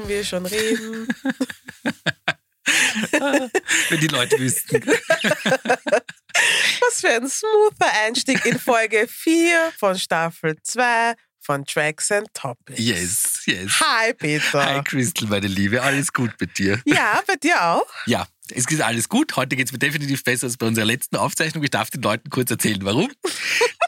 dürfen wir schon reden. Wenn die Leute wüssten. Was für ein smoother Einstieg in Folge 4 von Staffel 2 von Tracks and Topics. Yes, yes. Hi, Peter. Hi, Crystal, meine Liebe. Alles gut mit dir? Ja, bei dir auch? Ja, es geht alles gut. Heute geht es mir definitiv besser als bei unserer letzten Aufzeichnung. Ich darf den Leuten kurz erzählen, warum.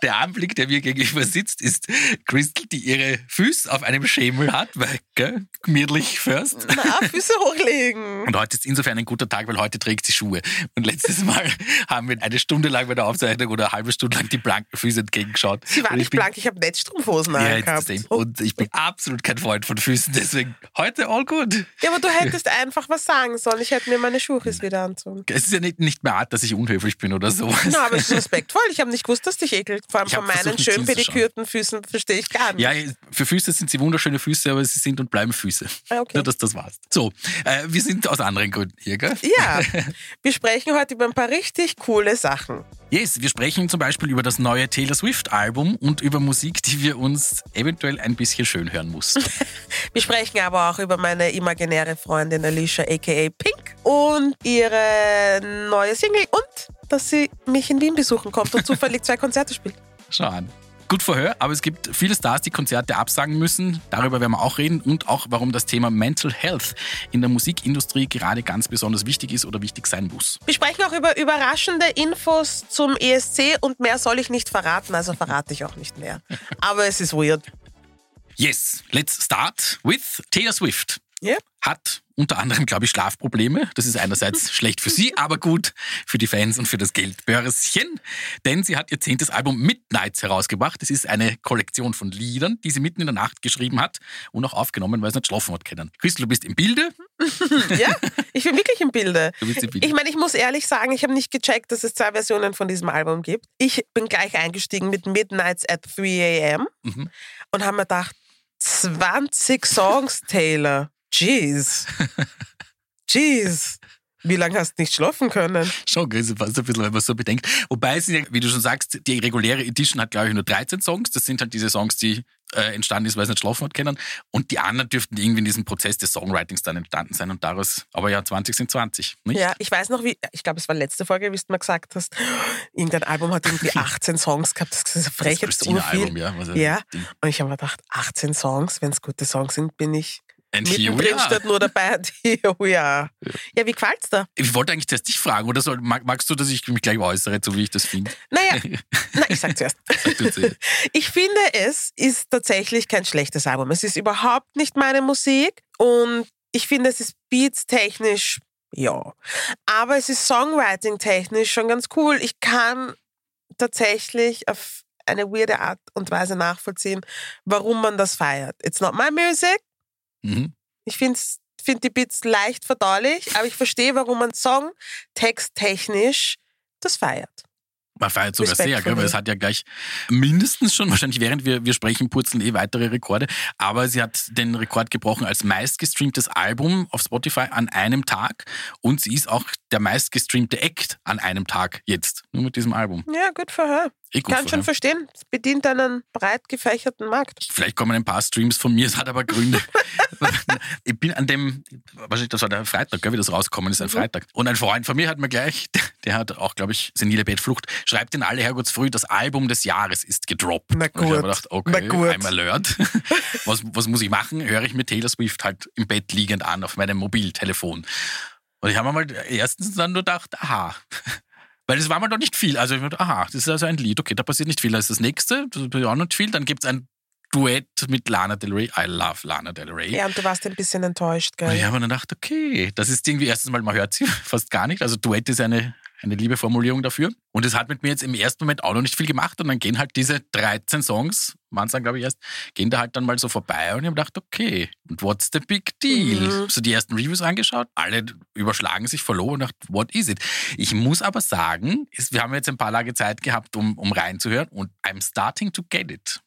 Der Anblick, der mir gegenüber sitzt, ist Crystal, die ihre Füße auf einem Schemel hat, weil, gell, gemütlich first. Na, Füße hochlegen. Und heute ist insofern ein guter Tag, weil heute trägt sie Schuhe. Und letztes Mal haben wir eine Stunde lang bei der Aufzeichnung oder eine halbe Stunde lang die blanken Füße entgegengeschaut. Sie war Und ich nicht bin- blank, ich habe Netzstrumpfhosen Ja, angehabt. Und ich bin absolut kein Freund von Füßen, deswegen heute all good. Ja, aber du hättest einfach was sagen sollen. Ich hätte mir meine Schuhe wieder anzogen. Es ist ja nicht, nicht mehr Art, dass ich unhöflich bin oder so. Na, aber es ist respektvoll. Ich habe nicht gewusst, dass dich ekelt. Vor allem Ich von meinen schön pedikürten Füßen verstehe ich gar nicht. Ja, für Füße sind sie wunderschöne Füße, aber sie sind und bleiben Füße. Ah, okay. Nur, dass das war's. So, äh, wir sind aus anderen Gründen hier, gell? Ja, wir sprechen heute über ein paar richtig coole Sachen. Yes, wir sprechen zum Beispiel über das neue Taylor Swift-Album und über Musik, die wir uns eventuell ein bisschen schön hören mussten. Wir sprechen aber auch über meine imaginäre Freundin Alicia aka Pink und ihre neue Single und dass sie mich in Wien besuchen kommt und zufällig zwei Konzerte spielt. Schau an. Gut Verhör, aber es gibt viele Stars, die Konzerte absagen müssen. Darüber werden wir auch reden und auch, warum das Thema Mental Health in der Musikindustrie gerade ganz besonders wichtig ist oder wichtig sein muss. Wir sprechen auch über überraschende Infos zum ESC und mehr soll ich nicht verraten, also verrate ich auch nicht mehr. Aber es ist weird. Yes, let's start with Taylor Swift. Ja? Hat unter anderem, glaube ich, Schlafprobleme. Das ist einerseits schlecht für sie, aber gut für die Fans und für das Geldbörschen. Denn sie hat ihr zehntes Album Midnights herausgebracht. Das ist eine Kollektion von Liedern, die sie mitten in der Nacht geschrieben hat und auch aufgenommen, weil sie nicht schlafen hat können. Christel, du bist im Bilde. Ja, ich bin wirklich im Bilde. Du bist im Bilde. Ich meine, ich muss ehrlich sagen, ich habe nicht gecheckt, dass es zwei Versionen von diesem Album gibt. Ich bin gleich eingestiegen mit Midnights at 3 a.m. Mhm. und habe mir gedacht, 20 Songs, Taylor. Jeez. Jeez. Wie lange hast du nicht schlafen können? Schon, gell, fast ein bisschen, wenn man so bedenkt. Wobei, es sind ja, wie du schon sagst, die reguläre Edition hat, glaube ich, nur 13 Songs. Das sind halt diese Songs, die äh, entstanden ist, weil sie nicht schlafen hat können. Und die anderen dürften irgendwie in diesem Prozess des Songwritings dann entstanden sein und daraus, aber ja, 20 sind 20, nicht? Ja, ich weiß noch, wie, ich glaube, es war letzte Folge, wie du mal gesagt hast, irgendein Album hat irgendwie 18 Songs gehabt. Das ist frech, das jetzt urviel. Christina-Album, ja. Was ein Ja, Ding. und ich habe mir gedacht, 18 Songs, wenn es gute Songs sind, bin ich And here we mittendrin are. statt nur dabei. We are. Ja, wie gefällt's dir? Ich wollte eigentlich zuerst dich fragen, oder soll, mag, magst du, dass ich mich gleich äußere, so wie ich das finde? Naja, na, ich sag zuerst. Sag zuerst. Ich finde, es ist tatsächlich kein schlechtes Album. Es ist überhaupt nicht meine Musik und ich finde, es ist beats-technisch, ja. Aber es ist Songwriting-technisch schon ganz cool. Ich kann tatsächlich auf eine weirde Art und Weise nachvollziehen, warum man das feiert. It's not my music. Mhm. Ich finde find die Beats leicht verdaulich, aber ich verstehe, warum man Song texttechnisch das feiert. Man feiert sogar sehr, Respektvoll. gell, weil es hat ja gleich mindestens schon, wahrscheinlich während wir, wir sprechen, purzeln eh weitere Rekorde, aber sie hat den Rekord gebrochen als meistgestreamtes Album auf Spotify an einem Tag und sie ist auch der meistgestreamte Act an einem Tag jetzt, nur mit diesem Album. Ja, gut für her. Eh gut Kann schon verstehen. Es bedient einen breit gefächerten Markt. Vielleicht kommen ein paar Streams von mir, es hat aber Gründe. ich bin an dem, wahrscheinlich, das war der Freitag, gell, wie das rausgekommen ist, ein Mhm. Freitag. Und ein Freund von mir hat mir gleich, der hat auch, glaube ich, senile Bettflucht, schreibt in alle Herrgottsfrüh, das Album des Jahres ist gedroppt. Na Und ich habe gut. mir gedacht, okay, gut. I'm alert. was, was muss ich machen? Höre ich mir Taylor Swift halt im Bett liegend an auf meinem Mobiltelefon. Und ich habe mir mal erstens dann nur gedacht, aha. Weil es war mal noch nicht viel. Also ich gedacht, aha, das ist also ein Lied, okay, da passiert nicht viel. Da ist das nächste, das passiert auch nicht viel. Dann gibt es ein Duett mit Lana Del Rey. I love Lana Del Rey. Ja, und du warst ein bisschen enttäuscht, gell? habe mir dann gedacht, okay, das ist irgendwie erstens mal, man hört sie fast gar nicht. Also Duett ist eine, eine liebe Formulierung dafür. Und es hat mit mir jetzt im ersten Moment auch noch nicht viel gemacht. Und dann gehen halt diese 13 Songs, waren es dann glaube ich erst, gehen da halt dann mal so vorbei. Und ich habe gedacht, okay, und what's the big deal? Mhm. So die ersten Reviews angeschaut, alle überschlagen sich verloren und dachte, what is it? Ich muss aber sagen, wir haben jetzt ein paar Tage Zeit gehabt, um, um reinzuhören. Und I'm starting to get it.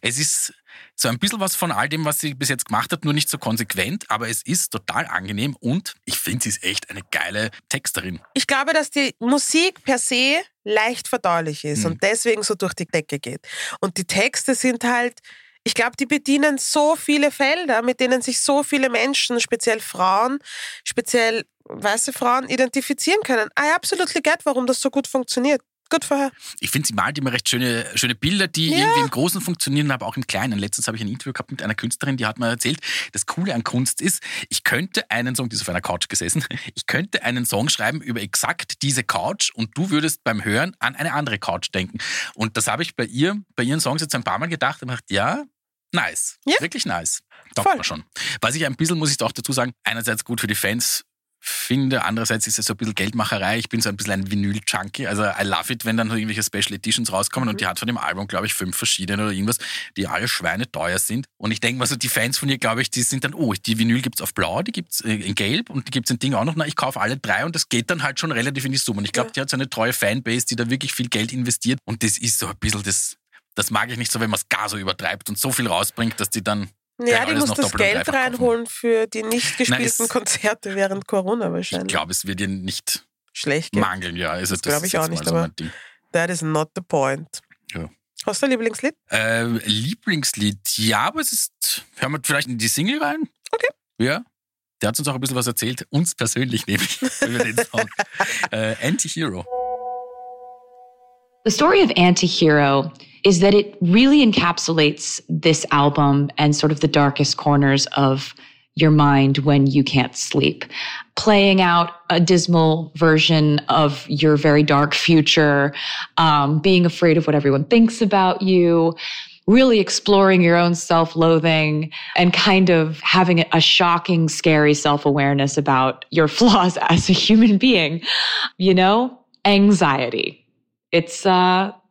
Es ist so ein bisschen was von all dem, was sie bis jetzt gemacht hat, nur nicht so konsequent, aber es ist total angenehm und ich finde, sie ist echt eine geile Texterin. Ich glaube, dass die Musik per se leicht verdaulich ist Mhm. und deswegen so durch die Decke geht. Und die Texte sind halt, Ich glaube, die bedienen so viele Felder, mit denen sich so viele Menschen, speziell Frauen, speziell weiße Frauen identifizieren können. I absolutely get, warum das so gut funktioniert. Good for her. Ich finde, sie malt immer recht schöne, schöne Bilder, die Ja. irgendwie im Großen funktionieren, aber auch im Kleinen. Letztens habe ich ein Interview gehabt mit einer Künstlerin, die hat mir erzählt, das Coole an Kunst ist, ich könnte einen Song, die ist auf einer Couch gesessen, ich könnte einen Song schreiben über exakt diese Couch und du würdest beim Hören an eine andere Couch denken. Und das habe ich bei ihr, bei ihren Songs jetzt ein paar Mal gedacht und gedacht, ja, nice. Ja. Wirklich nice. Taugt mir schon. Was ich ein bisschen, muss ich auch dazu sagen, einerseits gut für die Fans finde, andererseits ist es so ein bisschen Geldmacherei. Ich bin so ein bisschen ein Vinyl-Junkie. Also I love it, wenn dann irgendwelche Special Editions rauskommen und die hat von dem Album, glaube ich, fünf verschiedene oder irgendwas, die alle schweineteuer sind. Und ich denke mal so, die Fans von ihr, glaube ich, die sind dann, oh, die Vinyl gibt's auf blau, die gibt's äh, in gelb und die gibt's in Ding auch noch. Na, ich kaufe alle drei und das geht dann halt schon relativ in die Summe. Und ich glaube, Ja. die hat so eine treue Fanbase, die da wirklich viel Geld investiert. Und das ist so ein bisschen das, das mag ich nicht so, wenn man es gar so übertreibt und so viel rausbringt, dass die dann Ja, die muss das Geld reinholen für die nicht gespielten es- Konzerte während Corona Ich wahrscheinlich. glaube, es wird ihr nicht Schlecht geht. mangeln, ja. Also Das glaub ist ich auch nicht, so aber-. That is not the point. Ja. Hast du ein Lieblingslied? Äh, Lieblingslied, ja, aber es ist. Hören wir vielleicht in die Single rein? Okay. Ja. Der hat uns auch ein bisschen was erzählt, uns persönlich nämlich, über den Song. äh, Anti-Hero. The story of Antihero is that it really encapsulates this album and sort of the darkest corners of your mind when you can't sleep. Playing out a dismal version of your very dark future, um, being afraid of what everyone thinks about you, really exploring your own self loathing and kind of having a shocking, scary self awareness about your flaws as a human being. You know, anxiety. It's uh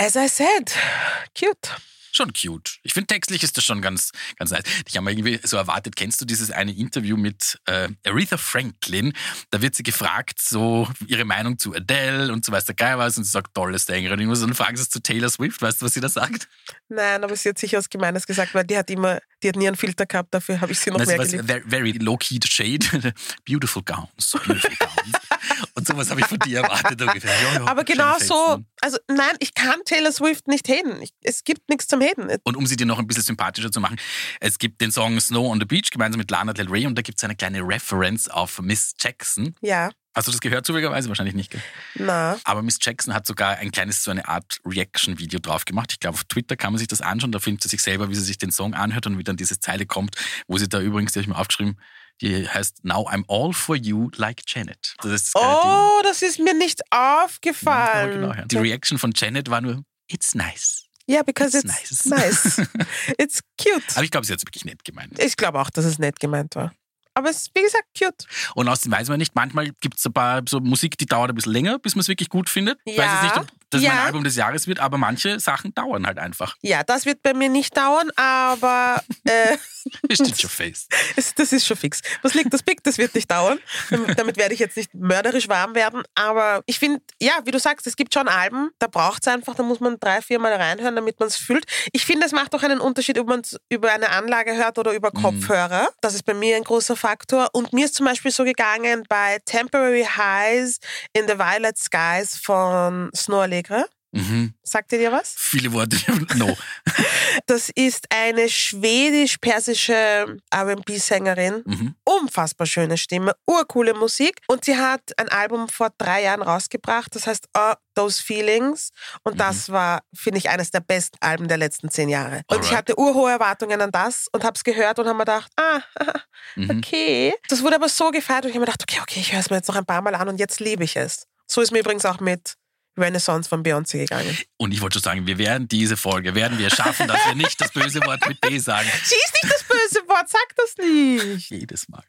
As I said, cute. schon cute. Ich finde, textlich ist das schon ganz, ganz nice. Ich habe mir irgendwie so erwartet, kennst du dieses eine Interview mit äh, Aretha Franklin? Da wird sie gefragt, so ihre Meinung zu Adele und so weiß der Geil was und sie sagt, tolle Sängerin. Und dann fragen sie es zu Taylor Swift, weißt du, was sie da sagt? Nein, aber sie hat sicher was Gemeines gesagt, weil die hat immer, die hat nie einen Filter gehabt, dafür habe ich sie noch Und mehr sie geliebt. was, very, low-key shade. beautiful gowns, beautiful gowns. und sowas habe ich von dir erwartet ungefähr. Ja, ja, Aber genau so, also nein, ich kann Taylor Swift nicht haten. Ich, es gibt nichts zum Haten. Und um sie dir noch ein bisschen sympathischer zu machen, es gibt den Song Snow on the Beach gemeinsam mit Lana Del Rey und da gibt es eine kleine Reference auf Miss Jackson. Ja, Hast du das gehört zufälligerweise? Wahrscheinlich nicht. Gell? na. Aber Miss Jackson hat sogar ein kleines, so eine Art Reaction-Video drauf gemacht. Ich glaube, auf Twitter kann man sich das anschauen. Da filmt sie sich selber, wie sie sich den Song anhört und wie dann diese Zeile kommt, wo sie da übrigens, die habe ich mir aufgeschrieben, die heißt Now I'm all for you like Janet. Das ist das geile Ding. Oh, das ist mir nicht Ja, aufgefallen. genau, ja. Die Reaction von Janet war nur, it's nice. Ja, because It's it's, nice. nice. It's cute. Aber ich glaube, sie hat es wirklich nett gemeint. Ich glaube auch, dass es nett gemeint war. Aber es ist, wie gesagt, cute. Und außerdem weiß man nicht, manchmal gibt es ein paar so Musik, die dauert ein bisschen länger, bis man es wirklich gut findet. Ich weiß Ja, jetzt nicht, ob das mein ja. Album des Jahres wird, aber manche Sachen dauern halt einfach. Ja, das wird bei mir nicht dauern, aber äh, Ist in your face. das ist schon fix. Was liegt das Big? Das wird nicht dauern. Damit werde ich jetzt nicht mörderisch warm werden. Aber ich finde, ja, wie du sagst, es gibt schon Alben, da braucht es einfach, da muss man drei, vier Mal reinhören, damit man es fühlt. Ich finde, es macht auch einen Unterschied, ob man es über eine Anlage hört oder über Kopfhörer. Das ist bei mir ein großer Faktor. Und mir ist zum Beispiel so gegangen bei Temporary Highs in the Violet Skies von Snow Allegra. Mhm. Sagt ihr dir was? Viele Worte. No. Das ist eine schwedisch-persische R&B-Sängerin. Mhm. Unfassbar schöne Stimme, urcoole Musik. Und sie hat ein Album vor drei Jahren rausgebracht, das heißt oh, Those Feelings. Und Mhm. das war, finde ich, eines der besten Alben der letzten zehn Jahre. Und ich Alright. hatte urhohe Erwartungen an das und habe es gehört und habe mir gedacht, ah, Mhm. okay. Das wurde aber so gefeiert und ich habe mir gedacht, okay, okay, ich höre es mir jetzt noch ein paar Mal an und jetzt liebe ich es. So ist mir übrigens auch mit Renaissance von Beyoncé gegangen. Und ich wollte schon sagen, wir werden diese Folge, werden wir schaffen, dass wir nicht das böse Wort mit B sagen. Sie ist nicht das böse Wort, sag das nicht. Jedes Mal.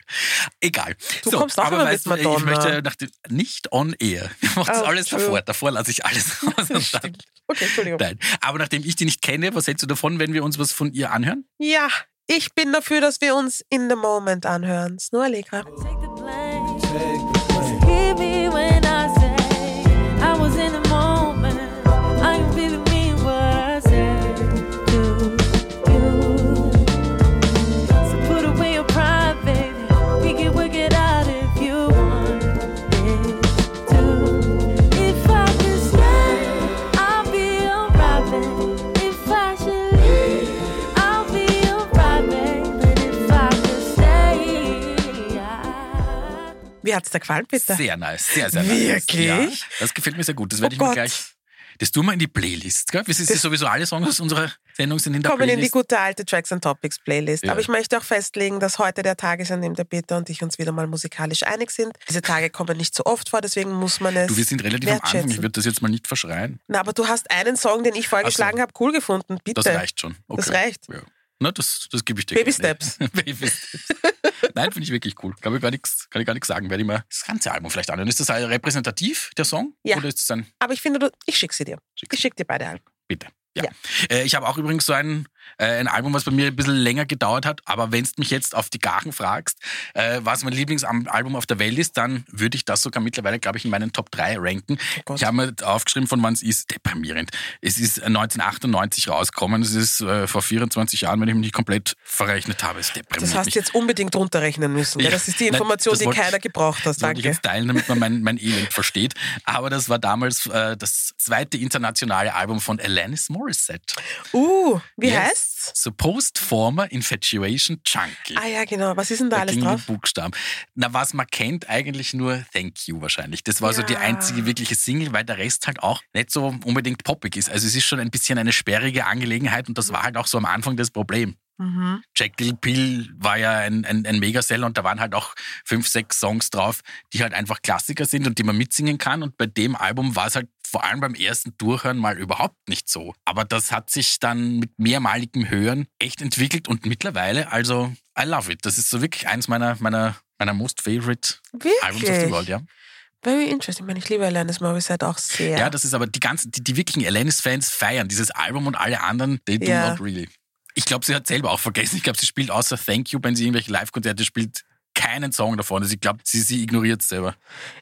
Egal. Du kommst auch aber immer weißt mit du, ich Madonna. möchte nach dem, nicht on air. Ich mache das Oh, alles true. davor. Davor lasse ich alles raus. Okay, Entschuldigung. nein. Aber nachdem ich die nicht kenne, was hältst du davon, wenn wir uns was von ihr anhören? Ja, Ich bin dafür, dass wir uns in the moment anhören. Nur Allegra. Hat's dir gefallen, bitte? Sehr nice, sehr, sehr nice. Wirklich? Ja, das gefällt mir sehr gut. Das werde Oh ich mir Gott. gleich. Das tun wir in die Playlist, gell? Das ist ja sowieso alle Songs aus unserer Sendung sind in der kommen in die Playlist. gute alte Tracks and Topics Playlist. Ja. Aber ich möchte auch festlegen, dass heute der Tag ist, an dem der Peter und ich uns wieder mal musikalisch einig sind. Diese Tage kommen nicht so oft vor, deswegen muss man es du, wir sind relativ am Anfang. Ich würde das jetzt mal nicht verschreien. Na, aber du hast einen Song, den ich vorgeschlagen habe, cool gefunden. Bitte. Das reicht schon. Okay. Das reicht. Ja. Na, das, das gebe ich dir. Baby gerne. Steps. Baby Steps. Nein, finde ich wirklich cool. Glaube ich gar nichts, kann ich gar nichts sagen. Werde ich mal das ganze Album vielleicht anhören. Ist das repräsentativ, der Song? Ja. Oder ist ein Aber ich finde, du, ich schicke sie dir. Schick Ich schicke dir beide Alben. Bitte. Ja. Ja. Äh, ich habe auch übrigens so ein, äh, ein Album, was bei mir ein bisschen länger gedauert hat. Aber wenn du mich jetzt auf die Gagen fragst, äh, was mein Lieblingsalbum auf der Welt ist, dann würde ich das sogar mittlerweile, glaube ich, in meinen Top 3 ranken. Oh ich habe mir aufgeschrieben, von wann es ist. Deprimierend. Es ist 1998 rausgekommen. Es ist äh, vor 24 Jahren, wenn ich mich nicht komplett verrechnet habe. Es deprimiert Das hast du jetzt unbedingt runterrechnen müssen. Ja. Das ist die Nein, Information, das die keiner gebraucht hat. Wollte ich Danke. jetzt teilen, damit man mein, mein Elend versteht. Aber das war damals äh, das zweite internationale Album von Alanis Morissette. Uh, wie Yes. Heißt's? So Post-Former Infatuation Junkie. Ah ja, genau. Was ist denn da Da alles gingen drauf? Buchstaben. Na, was man kennt, eigentlich nur Thank You wahrscheinlich. Das war so die Ja. einzige wirkliche Single, weil der Rest halt auch nicht so unbedingt poppig ist. Also es ist schon ein bisschen eine sperrige Angelegenheit und das war halt auch so am Anfang das Problem. Mhm. Jack Little Pill war ja ein, ein, ein Megaseller und da waren halt auch fünf, sechs Songs drauf, die halt einfach Klassiker sind und die man mitsingen kann. Und bei dem Album war es halt vor allem beim ersten Durchhören mal überhaupt nicht so. Aber das hat sich dann mit mehrmaligem Hören echt entwickelt und mittlerweile, also I love it. Das ist so wirklich eins meiner, meiner, meiner most favorite Albums of the Wirklich? world, ja. Very interesting. Ich meine, ich liebe Alanis Morissette auch sehr. Ja, das ist aber die ganzen, die, die wirklichen Alanis-Fans feiern dieses Album und alle anderen, they do Ja. not really. Ich glaube, sie hat selber auch vergessen. Ich glaube, sie spielt außer Thank You, wenn sie irgendwelche Live-Konzerte spielt, keinen Song davon. Also ich glaube, sie, sie ignoriert es selber.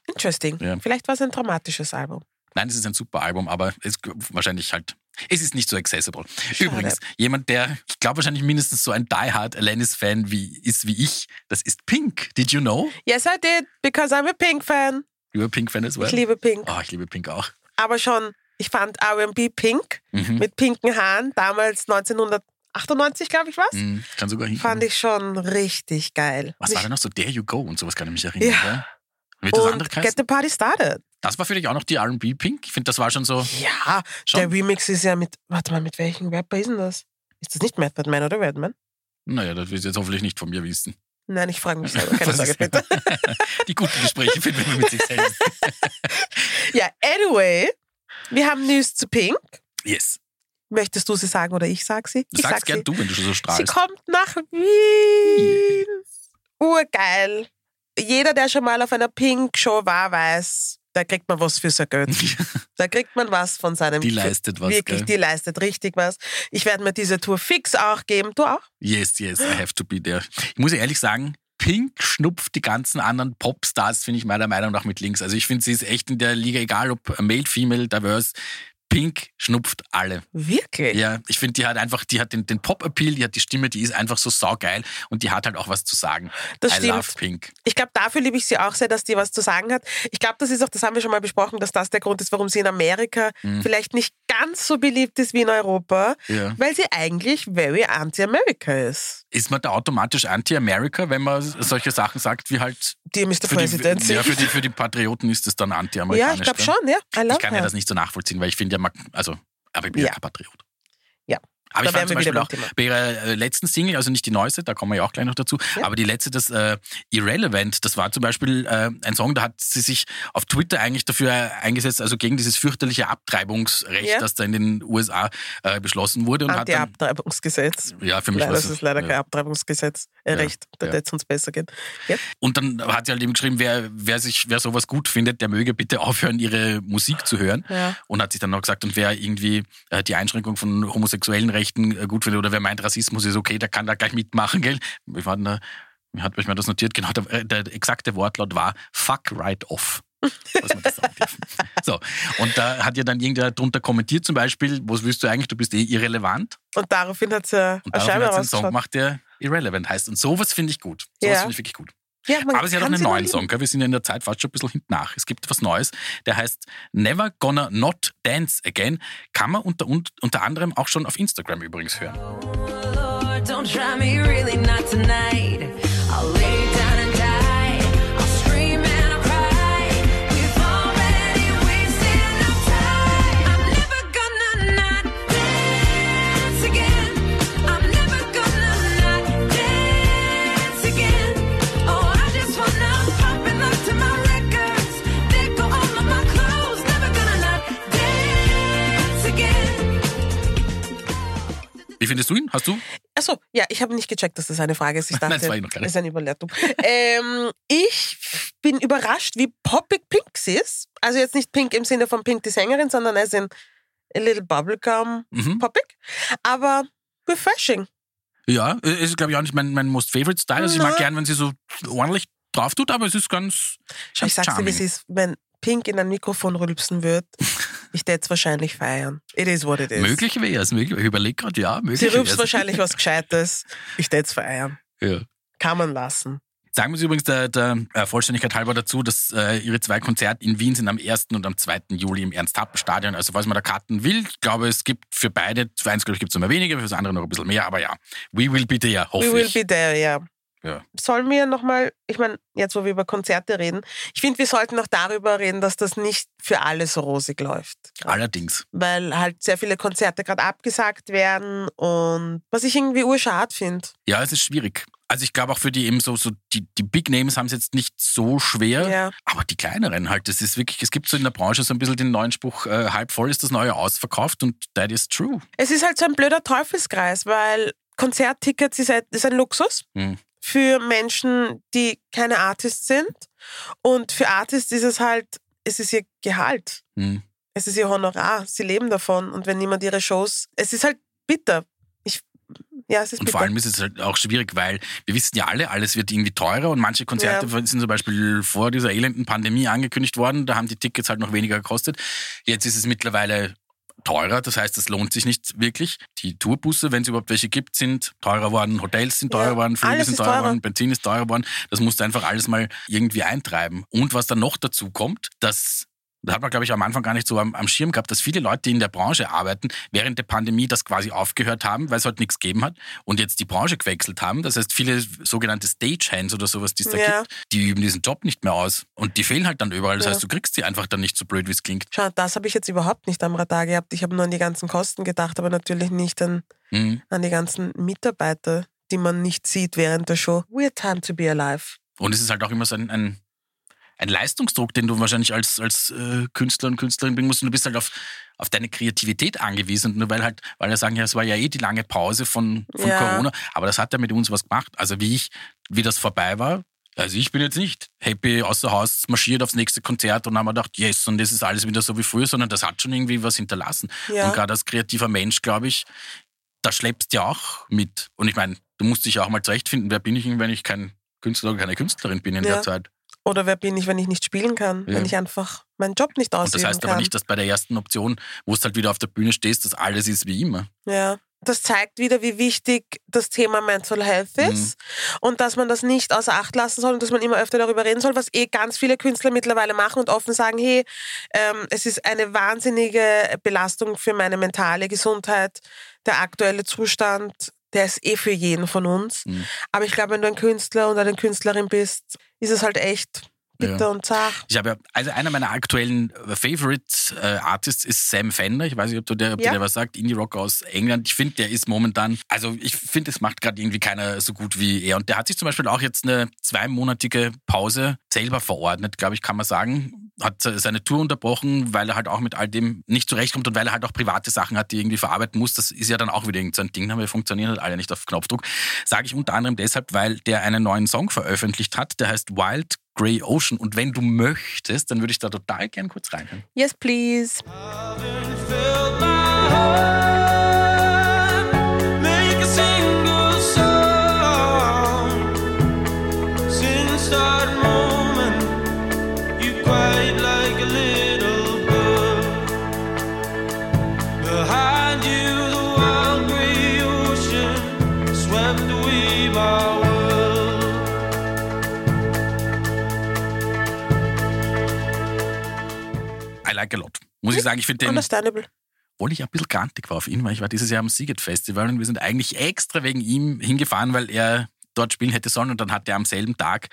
Interesting. Ja. Vielleicht war es ein dramatisches Album. Nein, es ist ein super Album, aber es wahrscheinlich halt. Es ist nicht so accessible. Schade. Übrigens, jemand, der, ich glaube, wahrscheinlich mindestens so ein Die-Hard Alanis-Fan wie, ist wie ich, das ist Pink. Did you know? Yes, I did, because I'm a Pink-Fan. You are Pink-Fan as well? Ich liebe Pink. Oh, ich liebe Pink auch. Aber schon, ich fand R&B Pink Mhm. mit pinken Haaren, damals 1998, glaube ich, was? Mhm. Kann sogar hin. Fand ich schon richtig geil. Was war denn noch so There You Go und sowas kann ich mich erinnern. Ja. gell? Wird das andere Und heißen? Get the Party Started. Das war vielleicht auch noch die R&B Pink. Ich finde, das war schon so. Ja, Schon? der Remix ist ja mit, warte mal, mit welchem Rapper ist denn das? Ist das nicht Method Man oder Redman? Naja, das wirst du jetzt hoffentlich nicht von mir wissen. Nein, ich frage mich selber, keine Sorge bitte. Die guten Gespräche finden wir mit sich selbst. Ja, anyway, wir haben News zu Pink. Yes. Möchtest du sie sagen oder ich sag sie? Du ich sagst sag gern sie. du, wenn du schon so Sie strahlst. kommt nach Wien. Urgeil. Jeder, der schon mal auf einer Pink-Show war, weiß, da kriegt man was für sein Geld. Da kriegt man was von seinem Die leistet was, Wirklich, gell? die leistet richtig was. Ich werde mir diese Tour fix auch geben. Du auch? Yes, yes, I have to be there. Ich muss ehrlich sagen, Pink schnupft die ganzen anderen Popstars, finde ich meiner Meinung nach mit links. Also ich finde, sie ist echt in der Liga, egal ob Male, Female, Diverse. Pink schnupft alle. Wirklich? Ja, ich finde, die hat einfach, die hat den, den Pop-Appeal, die hat die Stimme, die ist einfach so saugeil und die hat halt auch was zu sagen. Das I stimmt. love Pink. Ich glaube, dafür liebe ich sie auch sehr, dass die was zu sagen hat. Ich glaube, das ist auch, das haben wir schon mal besprochen, dass das der Grund ist, warum sie in Amerika Mhm. vielleicht nicht ganz so beliebt ist wie in Europa, Ja. weil sie eigentlich very anti-America ist. Ist man da automatisch Anti-America, wenn man solche Sachen sagt, wie halt Die Mr. für President. die, ja, für, die, für die Patrioten ist es dann ja, anti-amerikanisch. ich glaube schon, ja. Love Ich kann ja das nicht so nachvollziehen, weil ich finde ja, also, aber ich bin ja, Ja. kein Patriot. Aber Da ich fand zum Beispiel auch bei ihrer äh, letzten Single, also nicht die neueste, da kommen wir ja auch gleich noch dazu, Ja. aber die letzte, das äh, Irrelevant, das war zum Beispiel äh, ein Song, da hat sie sich auf Twitter eigentlich dafür eingesetzt, also gegen dieses fürchterliche Abtreibungsrecht, Ja. das da in den USA äh, beschlossen wurde. Und Anti-Abtreibungsgesetz. ja, für mich Leider, war das ist leider ja. kein Abtreibungsgesetz. Äh, Recht, da wird es uns besser gehen. Und dann hat sie halt eben geschrieben, wer, wer sich, wer sowas gut findet, der möge bitte aufhören, ihre Musik zu hören. Und hat sich dann noch gesagt, und wer irgendwie äh, die Einschränkung von homosexuellen Rechten äh, gut findet oder wer meint, Rassismus ist okay, der kann da gleich mitmachen, gell? Wir waren da, wie hat mir das notiert? Genau, der, äh, der exakte Wortlaut war fuck right off. So, und da hat ja dann irgendwer drunter kommentiert zum Beispiel, was willst du eigentlich, du bist eh irrelevant. Und daraufhin hat sie eine Und daraufhin Scheibe hat sie einen Song gemacht, der irrelevant heißt. Und sowas finde ich gut. Sowas Ja. finde ich wirklich gut. Ja, Aber sie hat auch einen neuen. Song. Gell? Wir sind ja in der Zeit fast schon ein bisschen hinten nach. Es gibt was Neues, der heißt Never Gonna Not Dance Again. Kann man unter, un- unter anderem auch schon auf Instagram übrigens hören. Lord, don't try me, really not tonight. Wie findest du ihn? Hast du? Achso, ja, ich habe nicht gecheckt, dass das eine Frage ist. Ich Nein, dachte, das war eh noch keine. das ist eine Überleitung. ähm, ich bin überrascht, wie poppig Pink sie ist. Also jetzt nicht Pink im Sinne von Pink die Sängerin, sondern als in a little bubblegum Mhm. poppig. Aber refreshing. Ja, ist glaube ich auch nicht mein, mein most favorite Style. Also ich mag gern, wenn sie so ordentlich drauf tut, aber es ist ganz, ich sag's dir, wie charming. es ist, wenn Pink in ein Mikrofon rülpsen wird, ich würde es wahrscheinlich feiern. It is what it is. Möglich wäre es. möglich- Ich überlege gerade, ja, möglich Sie wär's. wahrscheinlich was Gescheites. Ich würde es feiern. Ja. Kann man lassen. Sagen wir Sie übrigens der, der äh, Vollständigkeit halber dazu, dass äh, Ihre zwei Konzerte in Wien sind am 1. und am 2. Juli im Ernst-Happel-Stadion. Also falls man da Karten will, ich glaube, es gibt für beide, für eins glaube ich gibt es immer weniger, für das andere noch ein bisschen mehr, aber ja, we will be there, hoffe We will ich. be there, ja. Ja. Sollen wir nochmal, ich meine, jetzt wo wir über Konzerte reden, ich finde, wir sollten auch darüber reden, dass das nicht für alle so rosig läuft. Allerdings. Weil halt sehr viele Konzerte gerade abgesagt werden und was ich irgendwie urschad finde. Ja, es ist schwierig. Also ich glaube auch für die eben so, so die, die Big Names haben es jetzt nicht so schwer, Ja. aber die kleineren halt, das ist wirklich, es gibt so in der Branche so ein bisschen den neuen Spruch, äh, halb voll ist das neue ausverkauft und that is true. Es ist halt so ein blöder Teufelskreis, weil Konzerttickets ist ein, ist ein Luxus Hm. Für Menschen, die keine Artists sind. Und für Artists ist es halt, es ist ihr Gehalt. Hm. Es ist ihr Honorar. Sie leben davon. Und wenn niemand ihre Shows. Es ist halt bitter. Ich, ja, es ist Und bitter. vor allem ist es halt auch schwierig, weil wir wissen ja alle, alles wird irgendwie teurer und manche Konzerte sind zum Beispiel vor dieser elenden Pandemie angekündigt worden, da haben die Tickets halt noch weniger gekostet. Jetzt ist es mittlerweile teurer, das heißt, es lohnt sich nicht wirklich. Die Tourbusse, wenn es überhaupt welche gibt, sind teurer geworden, Hotels sind teurer Ja, geworden, Flüge sind teurer teurer. geworden, Benzin ist teurer geworden. Das musst du einfach alles mal irgendwie eintreiben. Und was dann noch dazu kommt, dass da hat man, glaube ich, am Anfang gar nicht so am, am Schirm gehabt, dass viele Leute, die in der Branche arbeiten, während der Pandemie das quasi aufgehört haben, weil es halt nichts gegeben hat und jetzt die Branche gewechselt haben. Das heißt, viele sogenannte Stagehands oder sowas, die es da Ja. gibt, die üben diesen Job nicht mehr aus. Und die fehlen halt dann überall. Das Ja. heißt, du kriegst sie einfach dann nicht so blöd, wie es klingt. Schau, das habe ich jetzt überhaupt nicht am Radar gehabt. Ich habe nur an die ganzen Kosten gedacht, aber natürlich nicht an, Mhm. an die ganzen Mitarbeiter, die man nicht sieht während der Show. Weird time to be alive. Und es ist halt auch immer so ein, ein, ein Leistungsdruck, den du wahrscheinlich als, als äh, Künstler und Künstlerin bringen musst. Und du bist halt auf, auf deine Kreativität angewiesen. Nur weil halt, weil wir sagen, ja, es war ja eh die lange Pause von, von Ja. Corona. Aber das hat ja mit uns was gemacht. Also wie ich, wie das vorbei war, also ich bin jetzt nicht happy außer Haus marschiert aufs nächste Konzert und haben mir gedacht, yes, und das ist alles wieder so wie früher, sondern das hat schon irgendwie was hinterlassen. Ja. Und gerade als kreativer Mensch, glaube ich, da schleppst du ja auch mit. Und ich meine, du musst dich ja auch mal zurechtfinden, wer bin ich, wenn ich kein Künstler oder keine Künstlerin bin in Ja. der Zeit. Oder wer bin ich, wenn ich nicht spielen kann? Ja. Wenn ich einfach meinen Job nicht ausüben das heißt kann. aber nicht, dass bei der ersten Option, wo du halt wieder auf der Bühne stehst, dass alles ist wie immer. Ja. Das zeigt wieder, wie wichtig das Thema Mental Health Mhm. ist und dass man das nicht außer Acht lassen soll und dass man immer öfter darüber reden soll, was eh ganz viele Künstler mittlerweile machen und offen sagen, hey, ähm, es ist eine wahnsinnige Belastung für meine mentale Gesundheit, der aktuelle Zustand, der ist eh für jeden von uns. Mhm. Aber ich glaube, wenn du ein Künstler oder eine Künstlerin bist, ist es halt echt bitter Ja. und zart. Ich habe ja, also einer meiner aktuellen äh, Favorite äh, Artists ist Sam Fender. Ich weiß nicht, ob du der, ob Ja. der was sagt. Indie-Rock aus England. Ich finde, der ist momentan, also ich finde, es macht gerade irgendwie keiner so gut wie er. Und der hat sich zum Beispiel auch jetzt eine zweimonatige Pause selber verordnet, glaube ich, kann man sagen. Hat seine Tour unterbrochen, weil er halt auch mit all dem nicht zurechtkommt und weil er halt auch private Sachen hat, die er irgendwie verarbeiten muss. Das ist ja dann auch wieder irgend so ein Ding, aber wir funktionieren halt alle nicht auf Knopfdruck. Sage ich unter anderem deshalb, weil der einen neuen Song veröffentlicht hat, der heißt Wild Grey Ocean. Und wenn du möchtest, dann würde ich da total gern kurz reinhören. Yes, please. Like a lot. Muss ich sagen, ich finde den, Understandable. obwohl ich ein bisschen grantig war auf ihn, weil ich war dieses Jahr am Siget Festival und wir sind eigentlich extra wegen ihm hingefahren, weil er dort spielen hätte sollen und dann hat er am selben Tag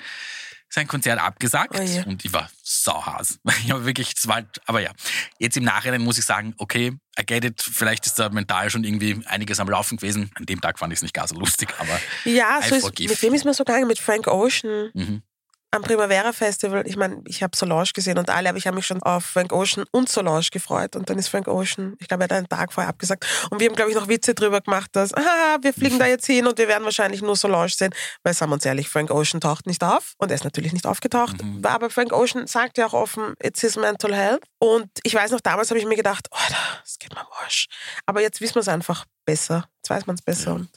sein Konzert abgesagt Oh je. und ich war sauhas. Ich habe wirklich, das war aber ja, jetzt im Nachhinein muss ich sagen, okay, I get it, vielleicht ist da mental schon irgendwie einiges am Laufen gewesen. An dem Tag fand ich es nicht gar so lustig, aber Ja, so ist, mit wem ist man so gegangen? Mit Frank Ocean mhm. Am Primavera Festival. Ich meine, ich habe Solange gesehen und alle, aber ich habe mich schon auf Frank Ocean und Solange gefreut. Und dann ist Frank Ocean, ich glaube, er hat einen Tag vorher abgesagt. Und wir haben, glaube ich, noch Witze drüber gemacht, dass, ah, wir fliegen da jetzt hin und wir werden wahrscheinlich nur Solange sehen. Weil, sagen wir uns ehrlich, Frank Ocean taucht nicht auf. Und er ist natürlich nicht aufgetaucht. Mhm. Aber Frank Ocean sagt ja auch offen, it's his mental health. Und ich weiß noch, damals habe ich mir gedacht, oh, das geht mir am Arsch. Aber jetzt wissen wir es einfach besser. Jetzt weiß man es besser. Und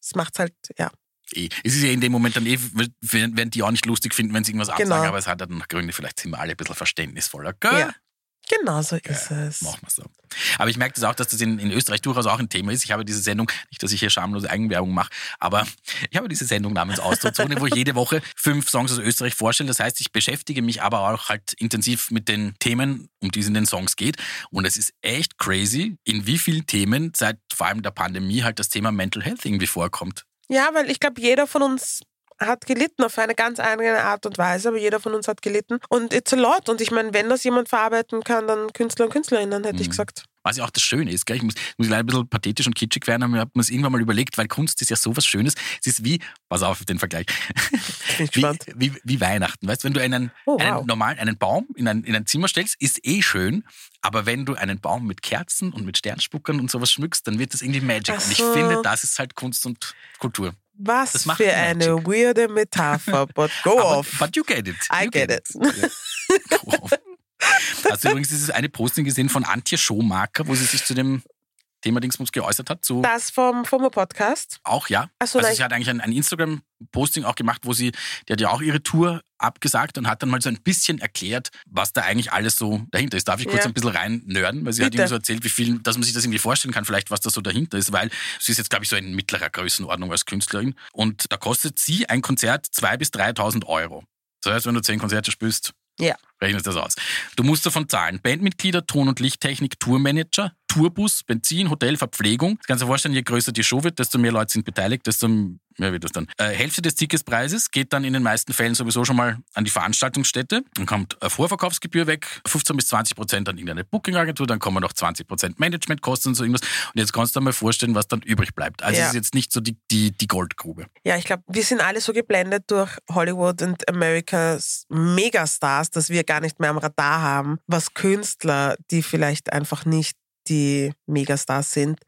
es macht halt, ja. Eh. Es ist ja in dem Moment dann eh, werden die auch nicht lustig finden, wenn sie irgendwas absagen, Genau. aber es hat dann Gründe, vielleicht sind wir alle ein bisschen verständnisvoller. Gell? Ja. Genau so ist es. Machen wir so. Aber ich merke das auch, dass das in, in Österreich durchaus auch ein Thema ist. Ich habe diese Sendung, nicht, dass ich hier schamlose Eigenwerbung mache, aber ich habe diese Sendung namens Auszone, wo ich jede Woche fünf Songs aus Österreich vorstelle. Das heißt, ich beschäftige mich aber auch halt intensiv mit den Themen, um die es in den Songs geht. Und es ist echt crazy, in wie vielen Themen seit vor allem der Pandemie halt das Thema Mental Health irgendwie vorkommt. Ja, weil ich glaube, jeder von uns hat gelitten auf eine ganz eigene Art und Weise, aber jeder von uns hat gelitten. Und it's a lot. Und ich meine, wenn das jemand verarbeiten kann, dann Künstler und Künstlerinnen, hätte ich Mhm. gesagt. Was ja auch das Schöne ist, gell? ich muss, muss leider ein bisschen pathetisch und kitschig werden, aber ich habe mir das irgendwann mal überlegt, weil Kunst ist ja sowas Schönes. Es ist wie, pass auf den Vergleich, ich wie, wie, wie Weihnachten. Weißt du, wenn du einen, Oh, wow. einen normalen, einen Baum in ein, in ein Zimmer stellst, ist eh schön, aber wenn du einen Baum mit Kerzen und mit Sternspuckern und sowas schmückst, dann wird das irgendwie Magic. Ach Und ich so. finde, das ist halt Kunst und Kultur. Was Das macht für die eine Magic. weirde Metapher, but go Aber, off. but you get it. I you get it. Ja. Go off. Hast du übrigens dieses eine Posting gesehen von Antje Schomaker, wo sie sich zu dem Thema Dingsbums geäußert hat? So Das vom, vom Podcast. Auch ja. Ach so, also sie hat eigentlich ein, ein Instagram-Posting auch gemacht, wo sie, die hat ja auch ihre Tour abgesagt und hat dann mal so ein bisschen erklärt, was da eigentlich alles so dahinter ist. Darf ich kurz Ja. ein bisschen rein nörden? Weil sie hat Bitte. irgendwie so erzählt, wie viel, dass man sich das irgendwie vorstellen kann, vielleicht was da so dahinter ist, weil sie ist jetzt, glaube ich, so in mittlerer Größenordnung als Künstlerin und da kostet sie ein Konzert 2.000 bis 3.000 Euro. Das heißt, wenn du zehn Konzerte spielst, Ja. rechnest das aus. Du musst davon zahlen. Bandmitglieder, Ton- und Lichttechnik, Tourmanager, Tourbus, Benzin, Hotel, Verpflegung. Das kannst du dir vorstellen, je größer die Show wird, desto mehr Leute sind beteiligt, desto mehr wird das dann. Äh, Hälfte des Ticketspreises geht dann in den meisten Fällen sowieso schon mal an die Veranstaltungsstätte. Dann kommt eine Vorverkaufsgebühr weg, 15 bis 20 Prozent an irgendeine Bookingagentur, dann kommen noch 20 Prozent Managementkosten und so irgendwas. Und jetzt kannst du dir mal vorstellen, was dann übrig bleibt. Also Ja. es ist jetzt nicht so die, die, die Goldgrube. Ja, ich glaube, wir sind alle so geblendet durch Hollywood und Americas Megastars, dass wir gar nicht mehr am Radar haben, was Künstler, die vielleicht einfach nicht die Megastars sind,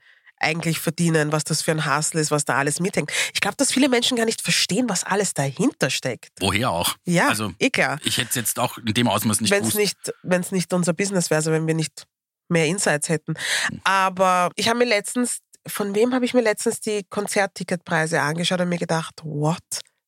eigentlich verdienen, was das für ein Hustle ist, was da alles mithängt. Ich glaube, dass viele Menschen gar nicht verstehen, was alles dahinter steckt. Woher auch? Ja, Also eh klar. ich hätte es jetzt auch in dem Ausmaß nicht Wenn es gewusst. nicht, wenn's nicht unser Business wäre, also wenn wir nicht mehr Insights hätten. Hm. Aber ich habe mir letztens, von wem habe ich mir letztens die Konzertticketpreise angeschaut und mir gedacht, what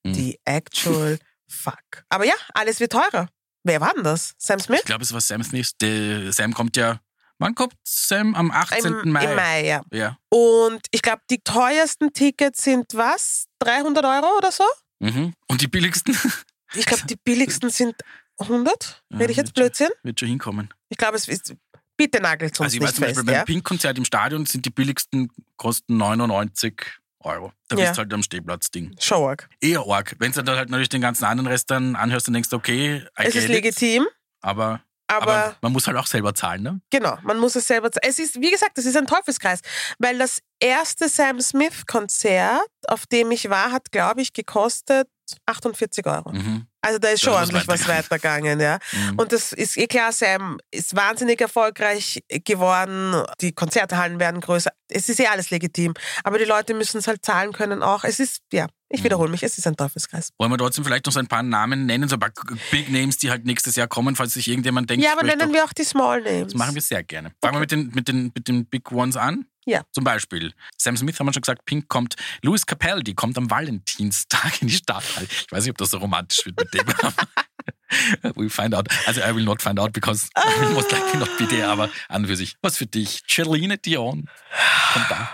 Hm. the actual fuck. Aber ja, alles wird teurer. Wer war denn das? Sam Smith? Ich glaube, es war Sam Smith. Der Sam kommt ja. Wann kommt Sam? Am 18. Im, Mai. Im Mai, ja. Ja. Und ich glaube, die teuersten Tickets sind was? 300 Euro oder so? Mhm. Und die billigsten? Ich glaube, die billigsten sind 100. Ja, Rede ich jetzt wird schon- Blödsinn? Wird schon hinkommen. Ich glaube, es ist. Bitte nagelt uns also ich weiß zum Beispiel, fest, beim ja? Pink-Konzert im Stadion sind die billigsten, kosten 99 Euro. Da Ja. bist du halt am Stehplatz-Ding. Showwork. Eher arg. Wenn du dann halt natürlich den ganzen anderen Rest dann anhörst und denkst, okay, I Es ist it, legitim, aber, aber aber man muss halt auch selber zahlen, ne? Genau, man muss es selber. z- Es ist, wie gesagt, es ist ein Teufelskreis, weil das erste Sam Smith Konzert, auf dem ich war, hat, glaube ich, gekostet 48 Euro. Mhm. Also da ist schon ordentlich was weitergegangen, ja. Mhm. Und das ist eh klar, Sam ist wahnsinnig erfolgreich geworden. Die Konzerthallen werden größer. Es ist eh alles legitim. Aber die Leute müssen es halt zahlen können auch. Es ist, ja, ich Mhm. wiederhole mich, es ist ein Teufelskreis. Wollen wir trotzdem vielleicht noch so ein paar Namen nennen, so ein paar Big Names, die halt nächstes Jahr kommen, falls sich irgendjemand denkt, Ja, aber nennen wir auch die Small Names. Das machen wir sehr gerne. Fangen wir mit den, mit, den, mit den Big Ones an. Ja. Zum Beispiel Sam Smith haben wir schon gesagt, Pink kommt. Louis Capaldi kommt am Valentinstag in die Stadthalle. Ich weiß nicht, ob das so romantisch wird mit dem. We'll find out. Also I will not find out, because I will most likely not be there, aber an für sich. Was für dich? Celine Dion kommt da.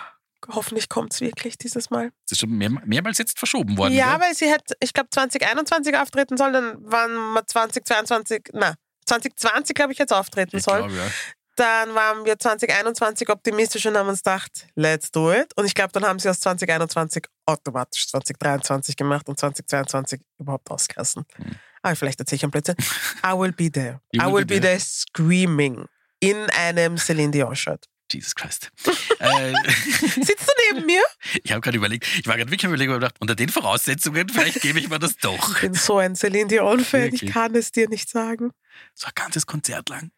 Hoffentlich kommt es wirklich dieses Mal. Das ist schon mehr, mehrmals jetzt verschoben worden. Ja, gell? weil sie hätte, ich glaube, 2021 auftreten sollen, dann waren wir 2022, na, 2020, glaube ich, jetzt auftreten Ich sollen. glaube, ja. Dann waren wir 2021 optimistisch und haben uns gedacht, let's do it. Und ich glaube, dann haben sie aus 2021 automatisch 2023 gemacht und 2022 überhaupt ausgelassen. Aber vielleicht erzähle ich ein Blödsinn. I will be there. You I will be there screaming in einem Celine Dion-Shirt. Jesus Christ. äh, Sitzt du neben mir? ich habe gerade überlegt, ich war gerade wirklich am überlegen und gedacht, unter den Voraussetzungen, vielleicht gebe ich mir das doch. Ich bin so ein Celine Dion-Fan, ich kann es dir nicht sagen. So ein ganzes Konzert lang.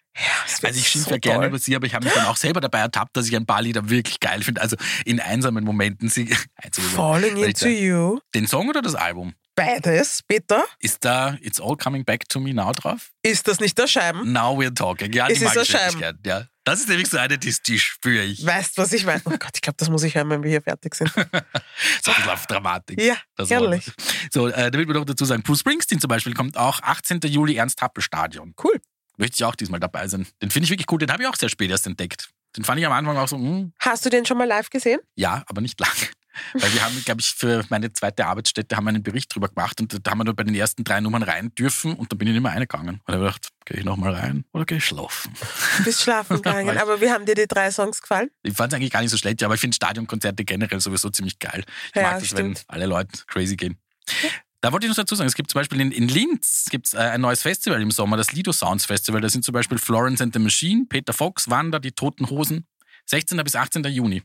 Wird Also ich schimpfe so ja gerne toll. über sie, aber ich habe mich dann auch selber dabei ertappt, dass ich ein paar Lieder wirklich geil finde. Also in einsamen Momenten sie. Falling into you. Den Song oder das Album? Beides, bitte. Ist da It's All Coming Back to Me Now drauf? Ist das nicht der Scheiben? Now we're talking. Ja, ist wirklich Scheiben. Ja. Das ist nämlich so eine, die, die spüre ich. Weißt was ich meine? Oh Gott, ich glaube, das muss ich hören, wenn wir hier fertig sind. So ein auf Dramatik. Ja, Das herrlich. So, äh, damit wir noch dazu sagen, Bruce Springsteen zum Beispiel kommt auch 18. Juli Ernst-Happel-Stadion. Cool. Möchte ich auch diesmal dabei sein. Den finde ich wirklich cool. Den habe ich auch sehr spät erst entdeckt. Den fand ich am Anfang auch so, hm, Hast du den schon mal live gesehen? ja, aber nicht lang. Weil wir haben, glaube ich, für meine zweite Arbeitsstätte haben wir einen Bericht drüber gemacht und da haben wir nur bei den ersten drei Nummern rein dürfen und da bin ich nicht mehr reingegangen. Und da habe ich gedacht, gehe ich nochmal rein oder gehe ich schlafen? Du bist schlafen gegangen. Aber wie haben dir die drei Songs gefallen? Ich fand es eigentlich gar nicht so schlecht, ja, aber ich finde Stadionkonzerte generell sowieso ziemlich geil. Ich Ja, mag das, stimmt. wenn alle Leute crazy gehen. Da wollte ich noch dazu sagen, es gibt zum Beispiel in, in Linz gibt's, äh, ein neues Festival im Sommer, das Lido Sounds Festival. Da sind zum Beispiel Florence and the Machine, Peter Fox, Wanda, die Toten Hosen. 16. bis 18. Juni.